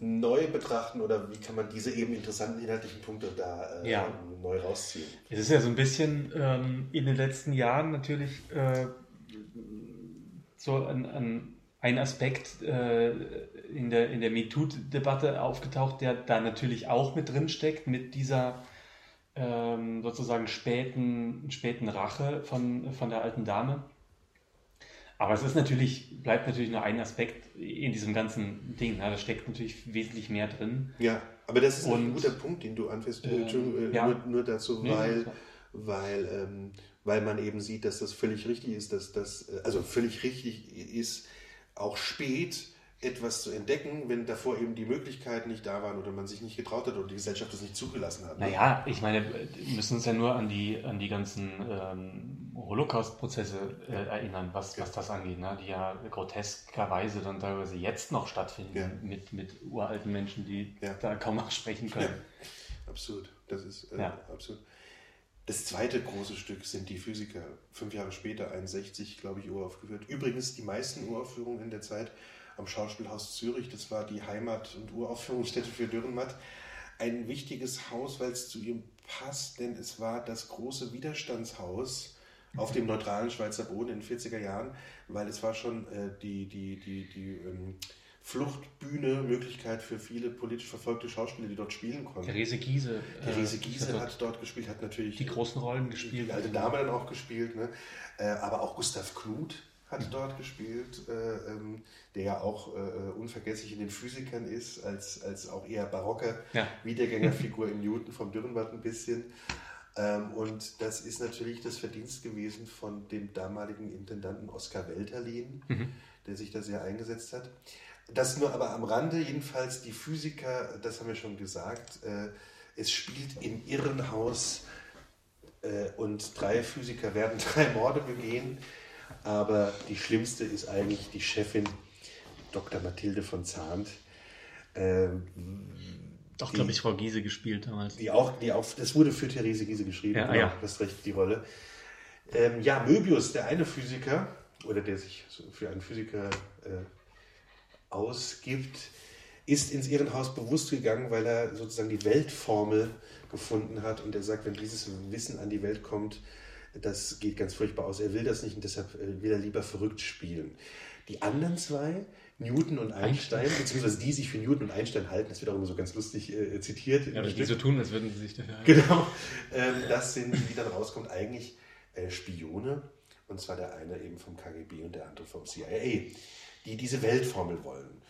neu betrachten oder wie kann man diese eben interessanten inhaltlichen Punkte da äh, ja. neu rausziehen? Es ist ja so ein bisschen ähm, in den letzten Jahren natürlich äh, so ein, ein, ein Aspekt äh, in der, in der MeToo-Debatte aufgetaucht, der da natürlich auch mit drin steckt, mit dieser ähm, sozusagen späten, späten Rache von, von der alten Dame. Aber es ist natürlich, bleibt natürlich nur ein Aspekt in diesem ganzen Ding. Ne? Da steckt natürlich wesentlich mehr drin. Ja, aber das ist Und, ein guter Punkt, den du anfährst. Äh, äh, ja. nur, nur, dazu, nee, weil, weil, ähm, weil man eben sieht, dass das völlig richtig ist, dass das, äh, also völlig richtig ist, auch spät etwas zu entdecken, wenn davor eben die Möglichkeiten nicht da waren oder man sich nicht getraut hat oder die Gesellschaft das nicht zugelassen hat. Ne? Naja, ich meine, wir müssen uns ja nur an die, an die ganzen ähm, Holocaust-Prozesse äh, erinnern, was, ja. was das angeht, ne? die ja groteskerweise dann teilweise jetzt noch stattfinden ja. mit, mit uralten Menschen, die ja. da kaum noch sprechen können. Absolut, das ist äh, absolut. Das zweite große Stück sind die Physiker, fünf Jahre später, 61, glaube ich, uraufgeführt. Übrigens, die meisten Uraufführungen in der Zeit am Schauspielhaus Zürich. Das war die Heimat- und Uraufführungsstätte für Dürrenmatt. Ein wichtiges Haus, weil es zu ihm passt, denn es war das große Widerstandshaus auf dem neutralen Schweizer Boden in den 40er Jahren, weil es war schon äh, die, die, die, die ähm, Fluchtbühne, Möglichkeit für viele politisch verfolgte Schauspieler, die dort spielen konnten. Therese Giese. Therese äh, Giese hat, dort gespielt, hat natürlich die großen Rollen gespielt. Die alte Dame dann auch gespielt, ne? Äh, aber auch Gustav Kluth hat dort gespielt, äh, ähm, der ja auch äh, unvergesslich in den Physikern ist, als, als auch eher barocke ja. Wiedergängerfigur in Newton vom Dürrenmatt ein bisschen. Ähm, und das ist natürlich das Verdienst gewesen von dem damaligen Intendanten Oskar Welterlin, mhm. der sich da sehr eingesetzt hat. Das nur aber am Rande, jedenfalls die Physiker, das haben wir schon gesagt, äh, es spielt im Irrenhaus äh, und drei Physiker werden drei Morde begehen aber die schlimmste ist eigentlich die Chefin Dr. Mathilde von Zahnt. Ähm, Doch, glaube ich, Frau Giese gespielt damals. Die auch, die auch, das wurde für Therese Giese geschrieben, ja, genau, ja. das recht die Rolle. Ähm, ja, Möbius, der eine Physiker, oder der sich für einen Physiker äh, ausgibt, ist ins Irrenhaus bewusst gegangen, weil er sozusagen die Weltformel gefunden hat und er sagt, wenn dieses Wissen an die Welt kommt, das geht ganz furchtbar aus. Er will das nicht und deshalb äh, will er lieber verrückt spielen. Die anderen zwei, Newton und Einstein, beziehungsweise die sich für Newton und Einstein halten, das wird auch immer so ganz lustig äh, zitiert. Ja, die so tun, als würden sie sich dafür halten. Genau. Ähm, das sind, wie dann rauskommt, eigentlich äh, Spione. Und zwar der eine eben vom KGB und der andere vom CIA, die diese Weltformel wollen.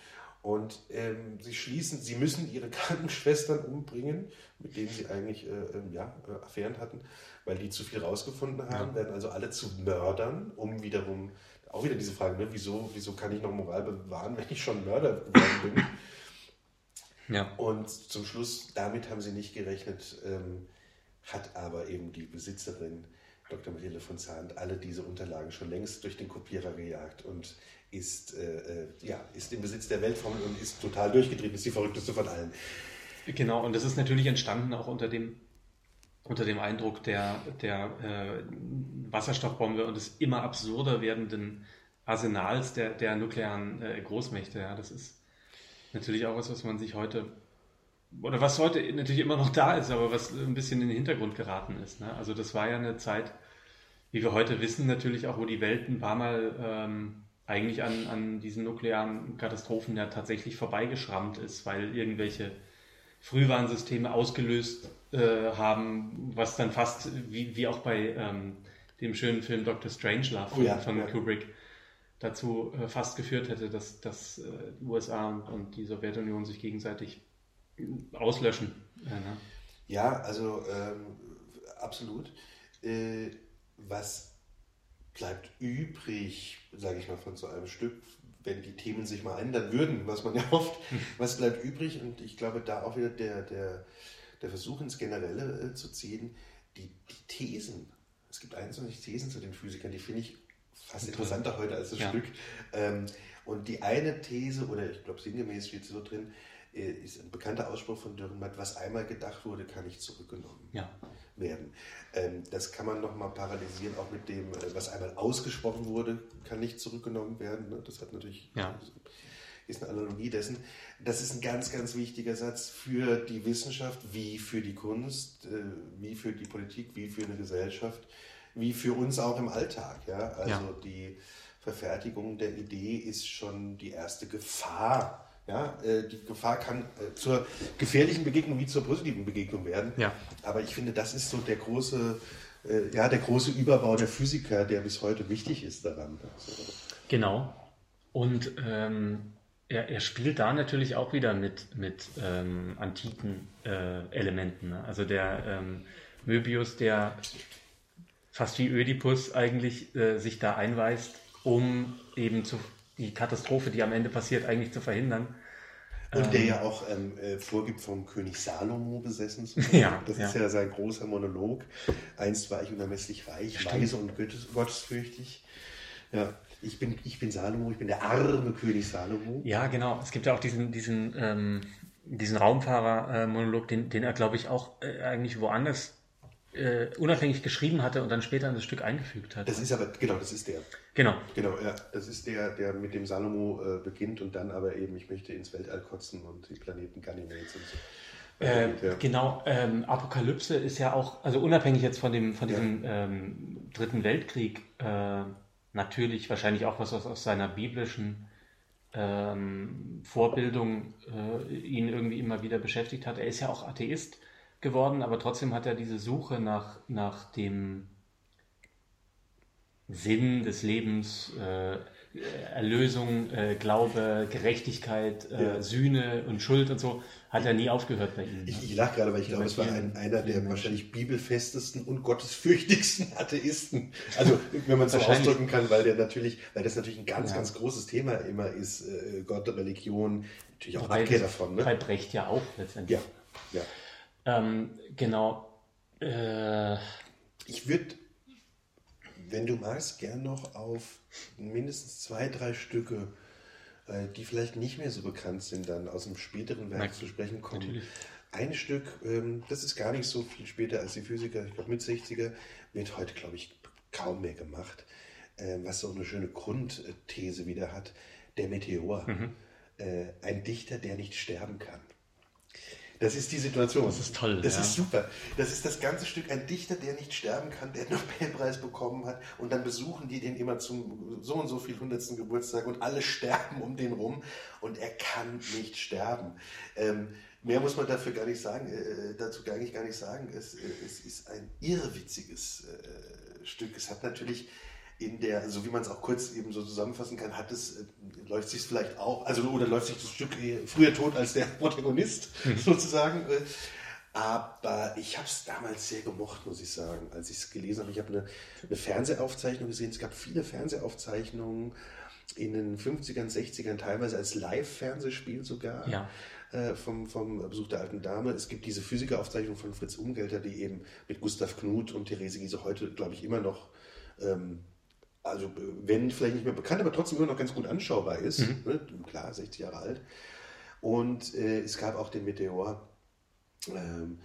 Und ähm, sie schließen, sie müssen ihre Krankenschwestern umbringen, mit denen sie eigentlich äh, ähm, ja, äh, Affären hatten weil die zu viel rausgefunden haben, ja. werden also alle zu Mördern, um wiederum, auch wieder diese Frage, ne, wieso, wieso kann ich noch Moral bewahren, wenn ich schon Mörder geworden bin? Ja. Und zum Schluss, damit haben sie nicht gerechnet, ähm, hat aber eben die Besitzerin Dr. Mathilde von Zahnt alle diese Unterlagen schon längst durch den Kopierer gejagt und ist, äh, äh, ja, ist im Besitz der Weltformel und ist total durchgedreht, ist die verrückteste von allen. Genau, und das ist natürlich entstanden auch unter dem, unter dem Eindruck der, der äh, Wasserstoffbombe und des immer absurder werdenden Arsenals der, der nuklearen äh, Großmächte. Ja, das ist natürlich auch was, was man sich heute, oder was heute natürlich immer noch da ist, aber was ein bisschen in den Hintergrund geraten ist. Ne? Also das war ja eine Zeit, wie wir heute wissen, natürlich auch, wo die Welt ein paar Mal ähm, eigentlich an, an diesen nuklearen Katastrophen ja tatsächlich vorbeigeschrammt ist, weil irgendwelche Frühwarnsysteme ausgelöst äh, haben, was dann fast wie, wie auch bei ähm, dem schönen Film Dr. Strangelove Oh ja, von ja. Kubrick dazu äh, fast geführt hätte, dass, dass äh, die USA und, und die Sowjetunion sich gegenseitig auslöschen. Ja, ne? Ja, also ähm, absolut. Äh, was bleibt übrig, sage ich mal, von so einem Stück, wenn die Themen sich mal ändern würden, was man ja hofft, was bleibt übrig? Und ich glaube, da auch wieder der, der, der Versuch ins Generelle äh, zu ziehen, die, die Thesen. Es gibt 21 Thesen zu den Physikern, die finde ich fast interessanter heute als das Ja. Stück. Ähm, und die eine These, oder ich glaube sinngemäß steht so drin, äh, ist ein bekannter Ausspruch von Dürrenmatt, was einmal gedacht wurde, kann nicht zurückgenommen Ja. werden. Ähm, das kann man nochmal paralysieren, auch mit dem, äh, was einmal ausgesprochen wurde, kann nicht zurückgenommen werden. Ne? Das hat natürlich, Ja. Ist eine Analogie dessen. Das ist ein ganz, ganz wichtiger Satz für die Wissenschaft, wie für die Kunst, äh, wie für die Politik, wie für eine Gesellschaft, wie für uns auch im Alltag. Ja? Also Ja. die Verfertigung der Idee ist schon die erste Gefahr. Ja, äh, die Gefahr kann äh, zur gefährlichen Begegnung wie zur positiven Begegnung werden. Ja. Aber ich finde, das ist so der große, ja, der große Überbau der Physiker, der bis heute wichtig ist daran. Genau. Und ähm, er, er spielt da natürlich auch wieder mit, mit ähm, antiken äh, Elementen. Ne? Also der ähm, Möbius, der fast wie Ödipus eigentlich äh, sich da einweist, um eben zu, die Katastrophe, die am Ende passiert, eigentlich zu verhindern. Und der ja auch ähm, äh, vorgibt, vom König Salomo besessen zu sein. Ja, das ja. ist ja sein großer Monolog. Einst war ich unermesslich reich, weise und gottes, gottesfürchtig. Ja, ich bin, ich bin Salomo, ich bin der arme König Salomo. Ja, genau. Es gibt ja auch diesen, diesen, ähm, diesen Raumfahrer-Monolog, den, den er, glaube ich, auch äh, eigentlich woanders äh, unabhängig geschrieben hatte und dann später in das Stück eingefügt hat. Das ist aber, genau, das ist der. genau. Genau, ja, das ist der, der mit dem Salomo äh, beginnt und dann aber eben, ich möchte ins Weltall kotzen und die Planeten Ganymedes und so. Äh, ja. Genau, ähm, Apokalypse ist ja auch, also unabhängig jetzt von dem von diesem ähm, Dritten Weltkrieg, äh, natürlich wahrscheinlich auch was, was aus seiner biblischen ähm, Vorbildung äh, ihn irgendwie immer wieder beschäftigt hat. Er ist ja auch Atheist geworden, aber trotzdem hat er diese Suche nach, nach dem Sinn des Lebens, äh, Erlösung, äh, Glaube, Gerechtigkeit, äh, Ja. Sühne und Schuld und so, hat er nie aufgehört bei ihm. Ich, ich lache gerade, weil ich glaube, es war ein, einer der wahrscheinlich bibelfestesten und gottesfürchtigsten Atheisten. Also, wenn man es so ausdrücken kann, weil der natürlich, weil das natürlich ein ganz, Ja. ganz großes Thema immer ist, äh, Gott, Religion, natürlich auch Abkehr davon. Bei Ne? Brecht ja auch letztendlich. Ja, ja. Ähm, genau. Äh, Ich würde, wenn du magst, gern noch auf mindestens zwei, drei Stücke, äh, die vielleicht nicht mehr so bekannt sind, dann aus dem späteren Werk Na, zu sprechen kommen. natürlich. Ein Stück, ähm, das ist gar nicht so viel später als die Physiker, ich glaube mit 60er, wird heute, glaube ich, kaum mehr gemacht, äh, was so eine schöne Grundthese wieder hat, der Meteor. Mhm. Äh, ein Dichter, der nicht sterben kann. Das ist die Situation. Das ist toll, Das ja. ist super. Das ist das ganze Stück. Ein Dichter, der nicht sterben kann, der den Nobelpreis bekommen hat. Und dann besuchen die den immer zum so und so viel hundertsten Geburtstag und alle sterben um den rum. Und er kann nicht sterben. Ähm, mehr muss man dafür gar nicht sagen, äh, dazu gar nicht, gar nicht sagen. Es, äh, es ist ein irrwitziges äh, Stück. Es hat natürlich in der, so wie man es auch kurz eben so zusammenfassen kann, hat es, äh, läuft sich vielleicht auch, also oder läuft sich das Stück eh früher tot als der Protagonist sozusagen. äh, Aber ich habe es damals sehr gemocht, muss ich sagen, als ich es gelesen habe. Ich habe eine, eine Fernsehaufzeichnung gesehen. Es gab viele Fernsehaufzeichnungen in den 50ern, 60ern, teilweise als Live-Fernsehspiel sogar Ja. äh, vom, vom Besuch der alten Dame. Es gibt diese Physikeraufzeichnung von Fritz Umgelter, die eben mit Gustav Knuth und Therese Giese heute, glaube ich, immer noch ähm, also äh, wenn vielleicht nicht mehr bekannt, aber trotzdem immer noch ganz gut anschaubar ist. Ne? Klar, 60 Jahre alt. Und äh, es gab auch den Meteor ähm,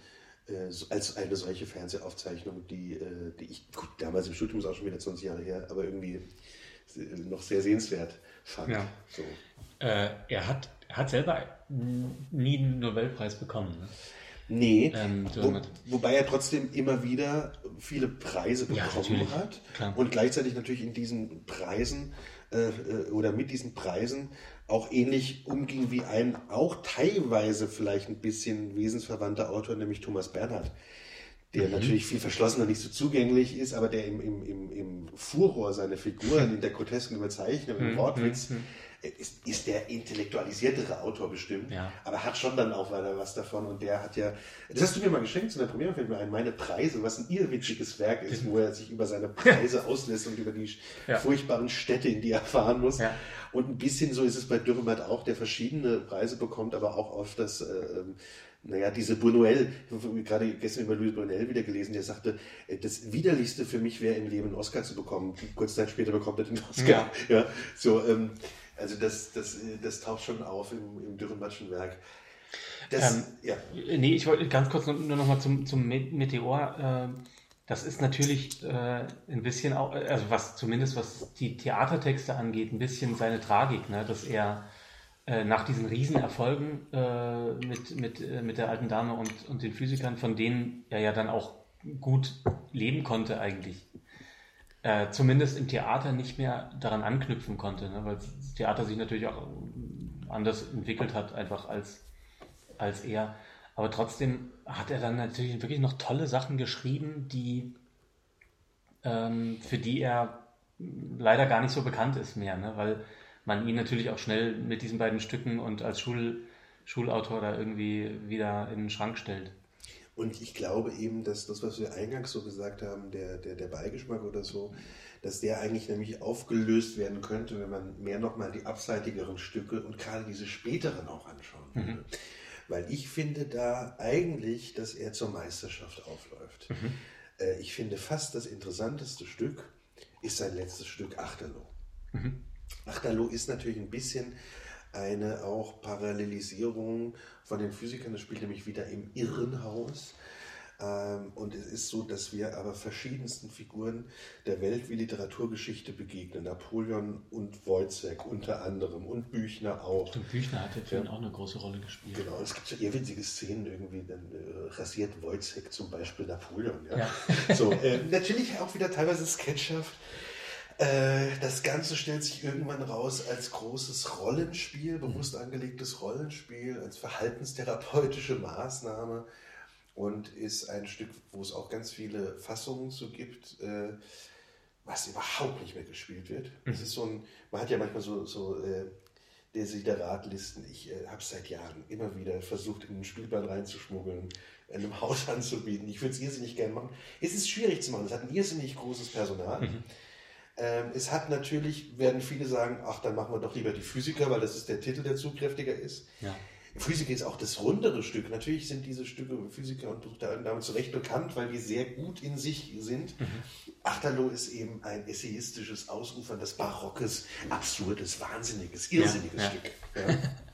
äh, als eine solche Fernsehaufzeichnung, die, äh, die ich, gut, damals im Studium ist auch schon wieder 20 Jahre her, aber irgendwie noch sehr sehenswert fand. Ja. So. Äh, er, hat, hat selber nie einen Nobelpreis bekommen. Ne? Nee, ähm, wo, wobei er trotzdem immer wieder viele Preise bekommen ja, hat Klar. und gleichzeitig natürlich in diesen Preisen äh, äh, oder mit diesen Preisen auch ähnlich umging wie ein auch teilweise vielleicht ein bisschen wesensverwandter Autor, nämlich Thomas Bernhard, der mhm. natürlich viel verschlossener, nicht so zugänglich ist, aber der im, im, im, im Furor seine Figuren, in der grotesken Überzeichnung, im mhm. Wortwitz, mhm ist, ist der intellektualisiertere Autor bestimmt, ja. aber hat schon dann auch weiter was davon. Und der hat ja, das hast du mir mal geschenkt zu der Premiere, fällt mir ein, meine Preise, was ein irrwitziges Werk ist, wo er sich über seine Preise auslässt und über die ja. furchtbaren Städte, in die er fahren muss. Ja. Und ein bisschen so ist es bei Dürrenmatt auch, der verschiedene Preise bekommt, aber auch oft das, äh, naja, diese Buñuel, gerade gestern über Louis Buñuel wieder gelesen, der sagte, äh, das Widerlichste für mich wäre im Leben einen Oscar zu bekommen. Kurz Zeit später bekommt er den Oscar. Ja. ja so, ähm, also das, das, das taucht schon auf im, im Dürrenmattschen Werk. Das, ähm, ja. Nee, ich wollte ganz kurz nur, noch mal zum, zum Meteor. Äh, das ist natürlich äh, ein bisschen auch, also was zumindest was die Theatertexte angeht, ein bisschen seine Tragik, ne? dass er äh, nach diesen Riesenerfolgen äh, mit, mit, äh, mit der alten Dame und, und den Physikern, von denen er ja dann auch gut leben konnte eigentlich, äh, zumindest im Theater nicht mehr daran anknüpfen konnte, ne? weil das Theater sich natürlich auch anders entwickelt hat, einfach als, als er. Aber trotzdem hat er dann natürlich wirklich noch tolle Sachen geschrieben, die ähm, für die er leider gar nicht so bekannt ist mehr, ne? weil man ihn natürlich auch schnell mit diesen beiden Stücken und als Schul, Schulautor da irgendwie wieder in den Schrank stellt. Und ich glaube eben, dass das, was wir eingangs so gesagt haben, der, der, der Beigeschmack oder so, dass der eigentlich nämlich aufgelöst werden könnte, wenn man mehr nochmal die abseitigeren Stücke und gerade diese späteren auch anschauen würde. Mhm. Weil ich finde da eigentlich, dass er zur Meisterschaft aufläuft. Mhm. Äh, ich finde fast das interessanteste Stück ist sein letztes Stück Achterloh. Mhm. Achterloh ist natürlich ein bisschen eine auch Parallelisierung von den Physikern. Das spielt nämlich wieder im Irrenhaus. Ähm, und es ist so, dass wir aber verschiedensten Figuren der Welt- wie Literaturgeschichte begegnen. Napoleon und Wojciech unter anderem und Büchner auch. Stimmt, Büchner hat ja. auch eine große Rolle gespielt. Genau, es gibt so irrwitzige Szenen irgendwie, dann äh, rasiert Wojciech zum Beispiel Napoleon. Ja? ja. So, äh, natürlich auch wieder teilweise sketchhaft. Äh, das Ganze stellt sich irgendwann raus als großes Rollenspiel, bewusst angelegtes Rollenspiel, als verhaltenstherapeutische Maßnahme und ist ein Stück, wo es auch ganz viele Fassungen zu gibt, äh, was überhaupt nicht mehr gespielt wird. Das mhm. ist so ein, man hat ja manchmal so, so äh, Desideratlisten. Ich äh, habe es seit Jahren immer wieder versucht, in ein Spielplan reinzuschmuggeln, in einem Haus anzubieten. Ich würde es irrsinnig gerne machen. Es ist schwierig zu machen. Es hat ein irrsinnig großes Personal. Mhm. Ähm, es hat natürlich, werden viele sagen, ach, dann machen wir doch lieber die Physiker, weil das ist der Titel, der zugkräftiger ist. Ja. Physiker ist auch das rundere Stück. Natürlich sind diese Stücke Physiker und damit zu Recht bekannt, weil die sehr gut in sich sind. Mhm. Achterloh ist eben ein essayistisches Ausufern des Barockes, absurdes, wahnsinniges, irrsinniges ja, Stück. Ja.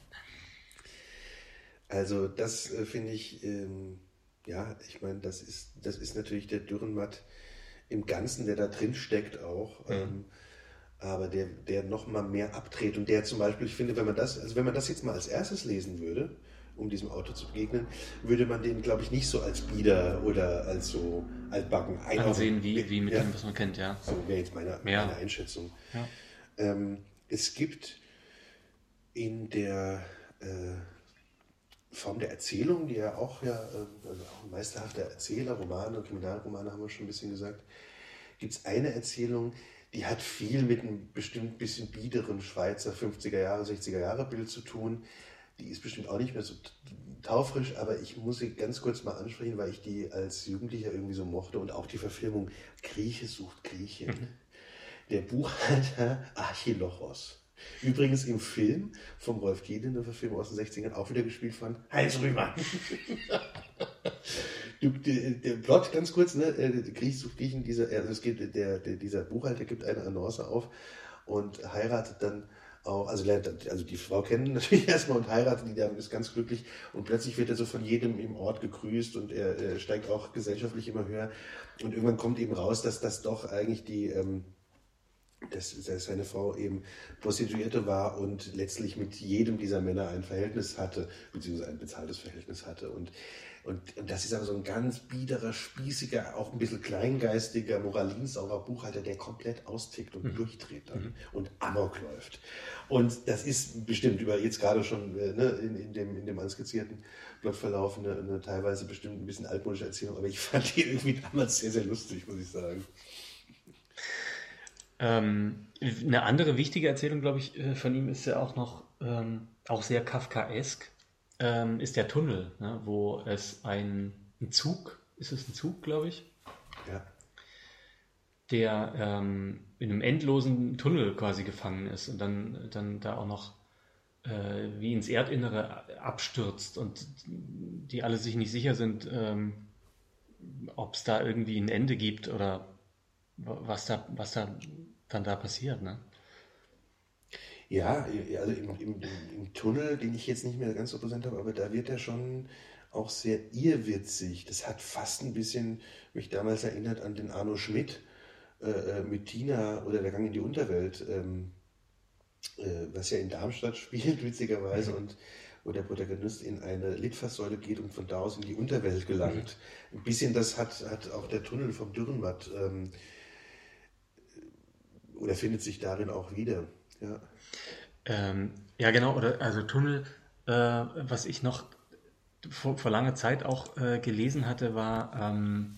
Also das äh, finde ich, ähm, ja, ich meine, das ist, das ist natürlich der Dürrenmatt im Ganzen, der da drin steckt auch. Mhm. Ähm, aber der, der noch mal mehr abdreht und der zum Beispiel, ich finde, wenn man das, also wenn man das jetzt mal als erstes lesen würde, um diesem Autor zu begegnen, würde man den, glaube ich, nicht so als Bieder oder als so altbacken ansehen, wie, wie mit ja. dem, was man kennt, ja. So wäre jetzt meine, ja. meine Einschätzung. Ja. Ähm, es gibt in der äh, Form der Erzählung, die ja auch ja, äh, also auch ein meisterhafter Erzähler, Romane, Kriminalromane haben wir schon ein bisschen gesagt, gibt es eine Erzählung, die hat viel mit einem bestimmt bisschen biederen Schweizer 50er Jahre, 60er Jahre Bild zu tun. Die ist bestimmt auch nicht mehr so taufrisch, aber ich muss sie ganz kurz mal ansprechen, weil ich die als Jugendlicher irgendwie so mochte und auch die Verfilmung Grieche sucht Grieche. Mhm. Der Buchhalter Archilochos. Übrigens im Film vom Rolf Giedel, eine Verfilmung aus den 60ern, auch wieder gespielt von Heinz Rühmann. du, der, der Plot, ganz kurz, ne? Griech sucht Griechen, dieser, also es gibt, der, der, dieser Buchhalter gibt eine Annonce auf und heiratet dann auch, also lernt also die Frau kennen natürlich erstmal und heiratet die, dann ist ganz glücklich und plötzlich wird er so von jedem im Ort gegrüßt und er, er steigt auch gesellschaftlich immer höher und irgendwann kommt eben raus, dass das doch eigentlich die ähm, dass, dass seine Frau eben Prostituierte war und letztlich mit jedem dieser Männer ein Verhältnis hatte, beziehungsweise ein bezahltes Verhältnis hatte. Und, und, und das ist aber so ein ganz biederer, spießiger, auch ein bisschen kleingeistiger, moralinsaurer Buchhalter, der komplett austickt und mhm. durchdreht dann mhm. und Amok läuft. Und das ist bestimmt über jetzt gerade schon äh, ne, in, in, dem, in dem anskizzierten Plotverlauf eine, eine teilweise bestimmt ein bisschen altmodische Erzählung, aber ich fand die irgendwie damals sehr, sehr lustig, muss ich sagen. Ähm, eine andere wichtige Erzählung, glaube ich, äh, von ihm ist ja auch noch ähm, auch sehr Kafkaesk, ähm, ist der Tunnel, ne, wo es ein, ein, Zug, ist es ein Zug, glaube ich? Ja. Der ähm, in einem endlosen Tunnel quasi gefangen ist und dann, dann da auch noch äh, wie ins Erdinnere abstürzt und die alle sich nicht sicher sind, ähm, ob es da irgendwie ein Ende gibt oder was da, was da dann da passiert, ne? Ja, also im, im, im, Tunnel, den ich jetzt nicht mehr ganz so präsent habe, aber da wird er schon auch sehr irrwitzig. Das hat fast ein bisschen mich damals erinnert an den Arno Schmidt äh, äh mit Tina oder der Gang in die Unterwelt, ähm, äh, was ja in Darmstadt spielt, witzigerweise, mhm. und wo der Protagonist in eine Litfaßsäule geht und von da aus in die Unterwelt gelangt. Mhm. Ein bisschen das hat, hat auch der Tunnel vom Dürrenmatt. Ähm, oder findet sich darin auch wieder. Ja, ähm, ja genau, oder also Tunnel, äh, was ich noch vor, vor langer Zeit auch äh, gelesen hatte, war ähm,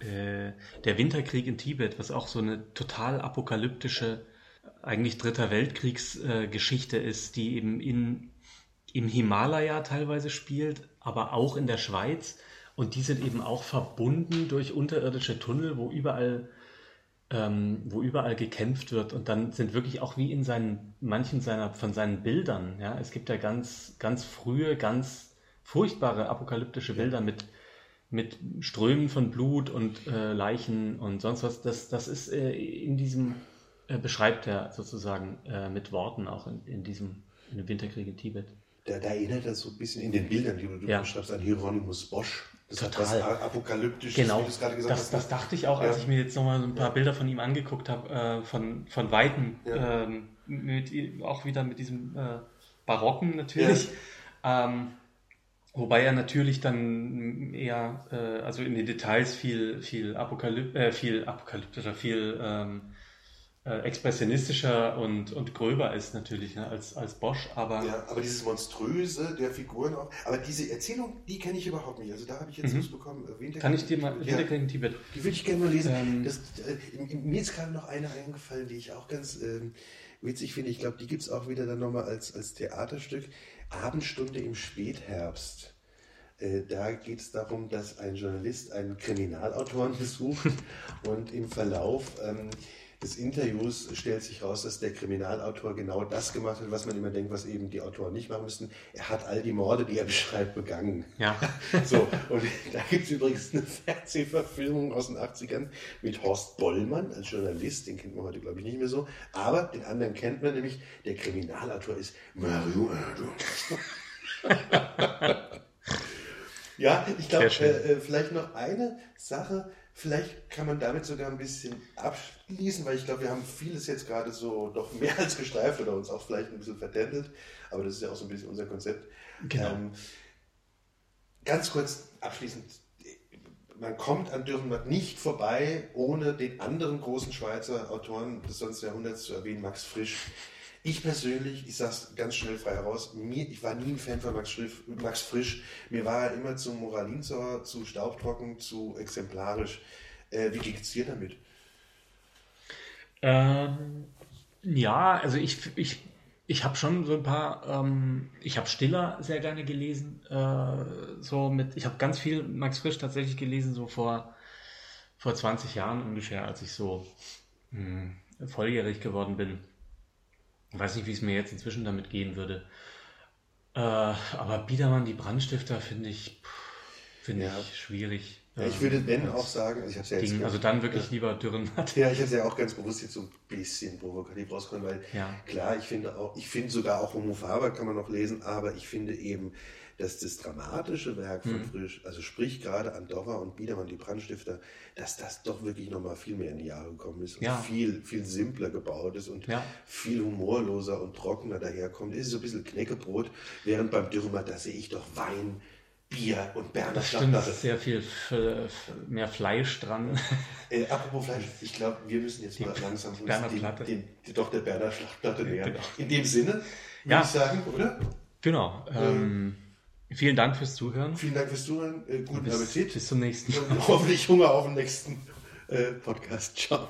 äh, der Winterkrieg in Tibet, was auch so eine total apokalyptische, eigentlich Dritter Weltkriegsgeschichte ist, die eben in, im Himalaya teilweise spielt, aber auch in der Schweiz. Und die sind eben auch verbunden durch unterirdische Tunnel, wo überall ähm, wo überall gekämpft wird und dann sind wirklich auch wie in seinen, manchen seiner, von seinen Bildern, ja, es gibt ja ganz, ganz frühe, ganz furchtbare apokalyptische Bilder mit, mit Strömen von Blut und äh, Leichen und sonst was. Das, das ist äh, in diesem, äh, beschreibt er sozusagen äh, mit Worten auch in, in diesem, in dem Winterkrieg in Tibet. Da, da erinnert das so ein bisschen in den Bildern, die du, du ja. beschreibst, an Hieronymus Bosch. Das Total. hat was apokalyptisches, genau. wie du es gerade gesagt das, hast. Das dachte ich auch, als ja. ich mir jetzt nochmal so ein paar ja. Bilder von ihm angeguckt habe, äh, von, von Weitem, ja. ähm, mit, auch wieder mit diesem äh, Barocken natürlich. Ähm, wobei er natürlich dann eher, äh, also in den Details viel, viel, Apokalyp äh, viel apokalyptischer, viel ähm, äh, expressionistischer und, und gröber ist natürlich ne, als, als Bosch. Aber, ja, aber dieses Monströse der Figuren auch. Aber diese Erzählung, die kenne ich überhaupt nicht. Also da habe ich jetzt mhm. Lust bekommen. Winterkrieg, Kann ich dir mal Winterkrieg in Tibet? Die würde ich gerne mal lesen. Ähm, das, äh, mir ist gerade noch eine eingefallen, die ich auch ganz ähm, witzig finde. Ich glaube, die gibt es auch wieder dann nochmal als, als Theaterstück. Abendstunde im Spätherbst. Äh, da geht es darum, dass ein Journalist einen Kriminalautoren besucht und im Verlauf ähm, des Interviews stellt sich raus, dass der Kriminalautor genau das gemacht hat, was man immer denkt, was eben die Autoren nicht machen müssten. Er hat all die Morde, die er beschreibt, begangen. Ja. so, und da gibt es übrigens eine Fernsehverfilmung aus den 80ern mit Horst Bollmann als Journalist, den kennt man heute, glaube ich, nicht mehr so. Aber den anderen kennt man nämlich, der Kriminalautor ist Mario Ja, ich glaube, äh, äh, vielleicht noch eine Sache, Vielleicht kann man damit sogar ein bisschen abschließen, weil ich glaube, wir haben vieles jetzt gerade so doch mehr als gestreift oder uns auch vielleicht ein bisschen verdändelt. Aber das ist ja auch so ein bisschen unser Konzept. Genau. Ähm, ganz kurz abschließend. Man kommt an Dürrenmatt nicht vorbei, ohne den anderen großen Schweizer Autoren des 19. Jahrhunderts zu erwähnen, Max Frisch. Ich persönlich, ich sage es ganz schnell frei heraus, mir, ich war nie ein Fan von Max, Schriff, Max Frisch. Mir war er immer zu moralinsauer, zu staubtrocken, zu exemplarisch. Äh, wie geht es dir damit? Ähm, ja, also ich, ich, ich habe schon so ein paar, ähm, ich habe Stiller sehr gerne gelesen. Äh, so mit, ich habe ganz viel Max Frisch tatsächlich gelesen, so vor, vor 20 Jahren ungefähr, als ich so mh, hm, volljährig geworden bin. Ich weiß nicht, wie es mir jetzt inzwischen damit gehen würde. Äh, aber Biedermann, die Brandstifter, finde ich, finde ja. ich schwierig. Ja, ich würde Ben auch sagen, also ich habe ja Ding. Also dann wirklich ja. lieber Dürrenmatt. Ja, ich habe es ja auch ganz bewusst jetzt so ein bisschen provokativ rausgekommen, weil ja. klar, ich finde auch, ich finde sogar auch Homo Faber kann man noch lesen, aber ich finde eben, dass das dramatische Werk von mhm. Frisch, also sprich gerade Andorra und Biedermann, die Brandstifter, dass das doch wirklich nochmal viel mehr in die Jahre gekommen ist und ja. viel, viel simpler gebaut ist und ja. viel humorloser und trockener daherkommt. Es ist so ein bisschen Knäckebrot, während beim Dürrenmatt, da sehe ich doch Wein, Bier und Berner Das stimmt, da ist sehr viel mehr Fleisch dran. Äh, apropos Fleisch, ich glaube, wir müssen jetzt die mal langsam uns Berner Platte. Den, den, doch der Berner Schlachtplatte nähern. Genau. In dem Sinne, würde ja. ich sagen, oder? Genau. Ähm, vielen Dank fürs Zuhören. Vielen Dank fürs Zuhören. Äh, guten bis, Appetit. Bis zum nächsten Und hoffentlich Hunger auf den nächsten äh, Podcast. Ciao.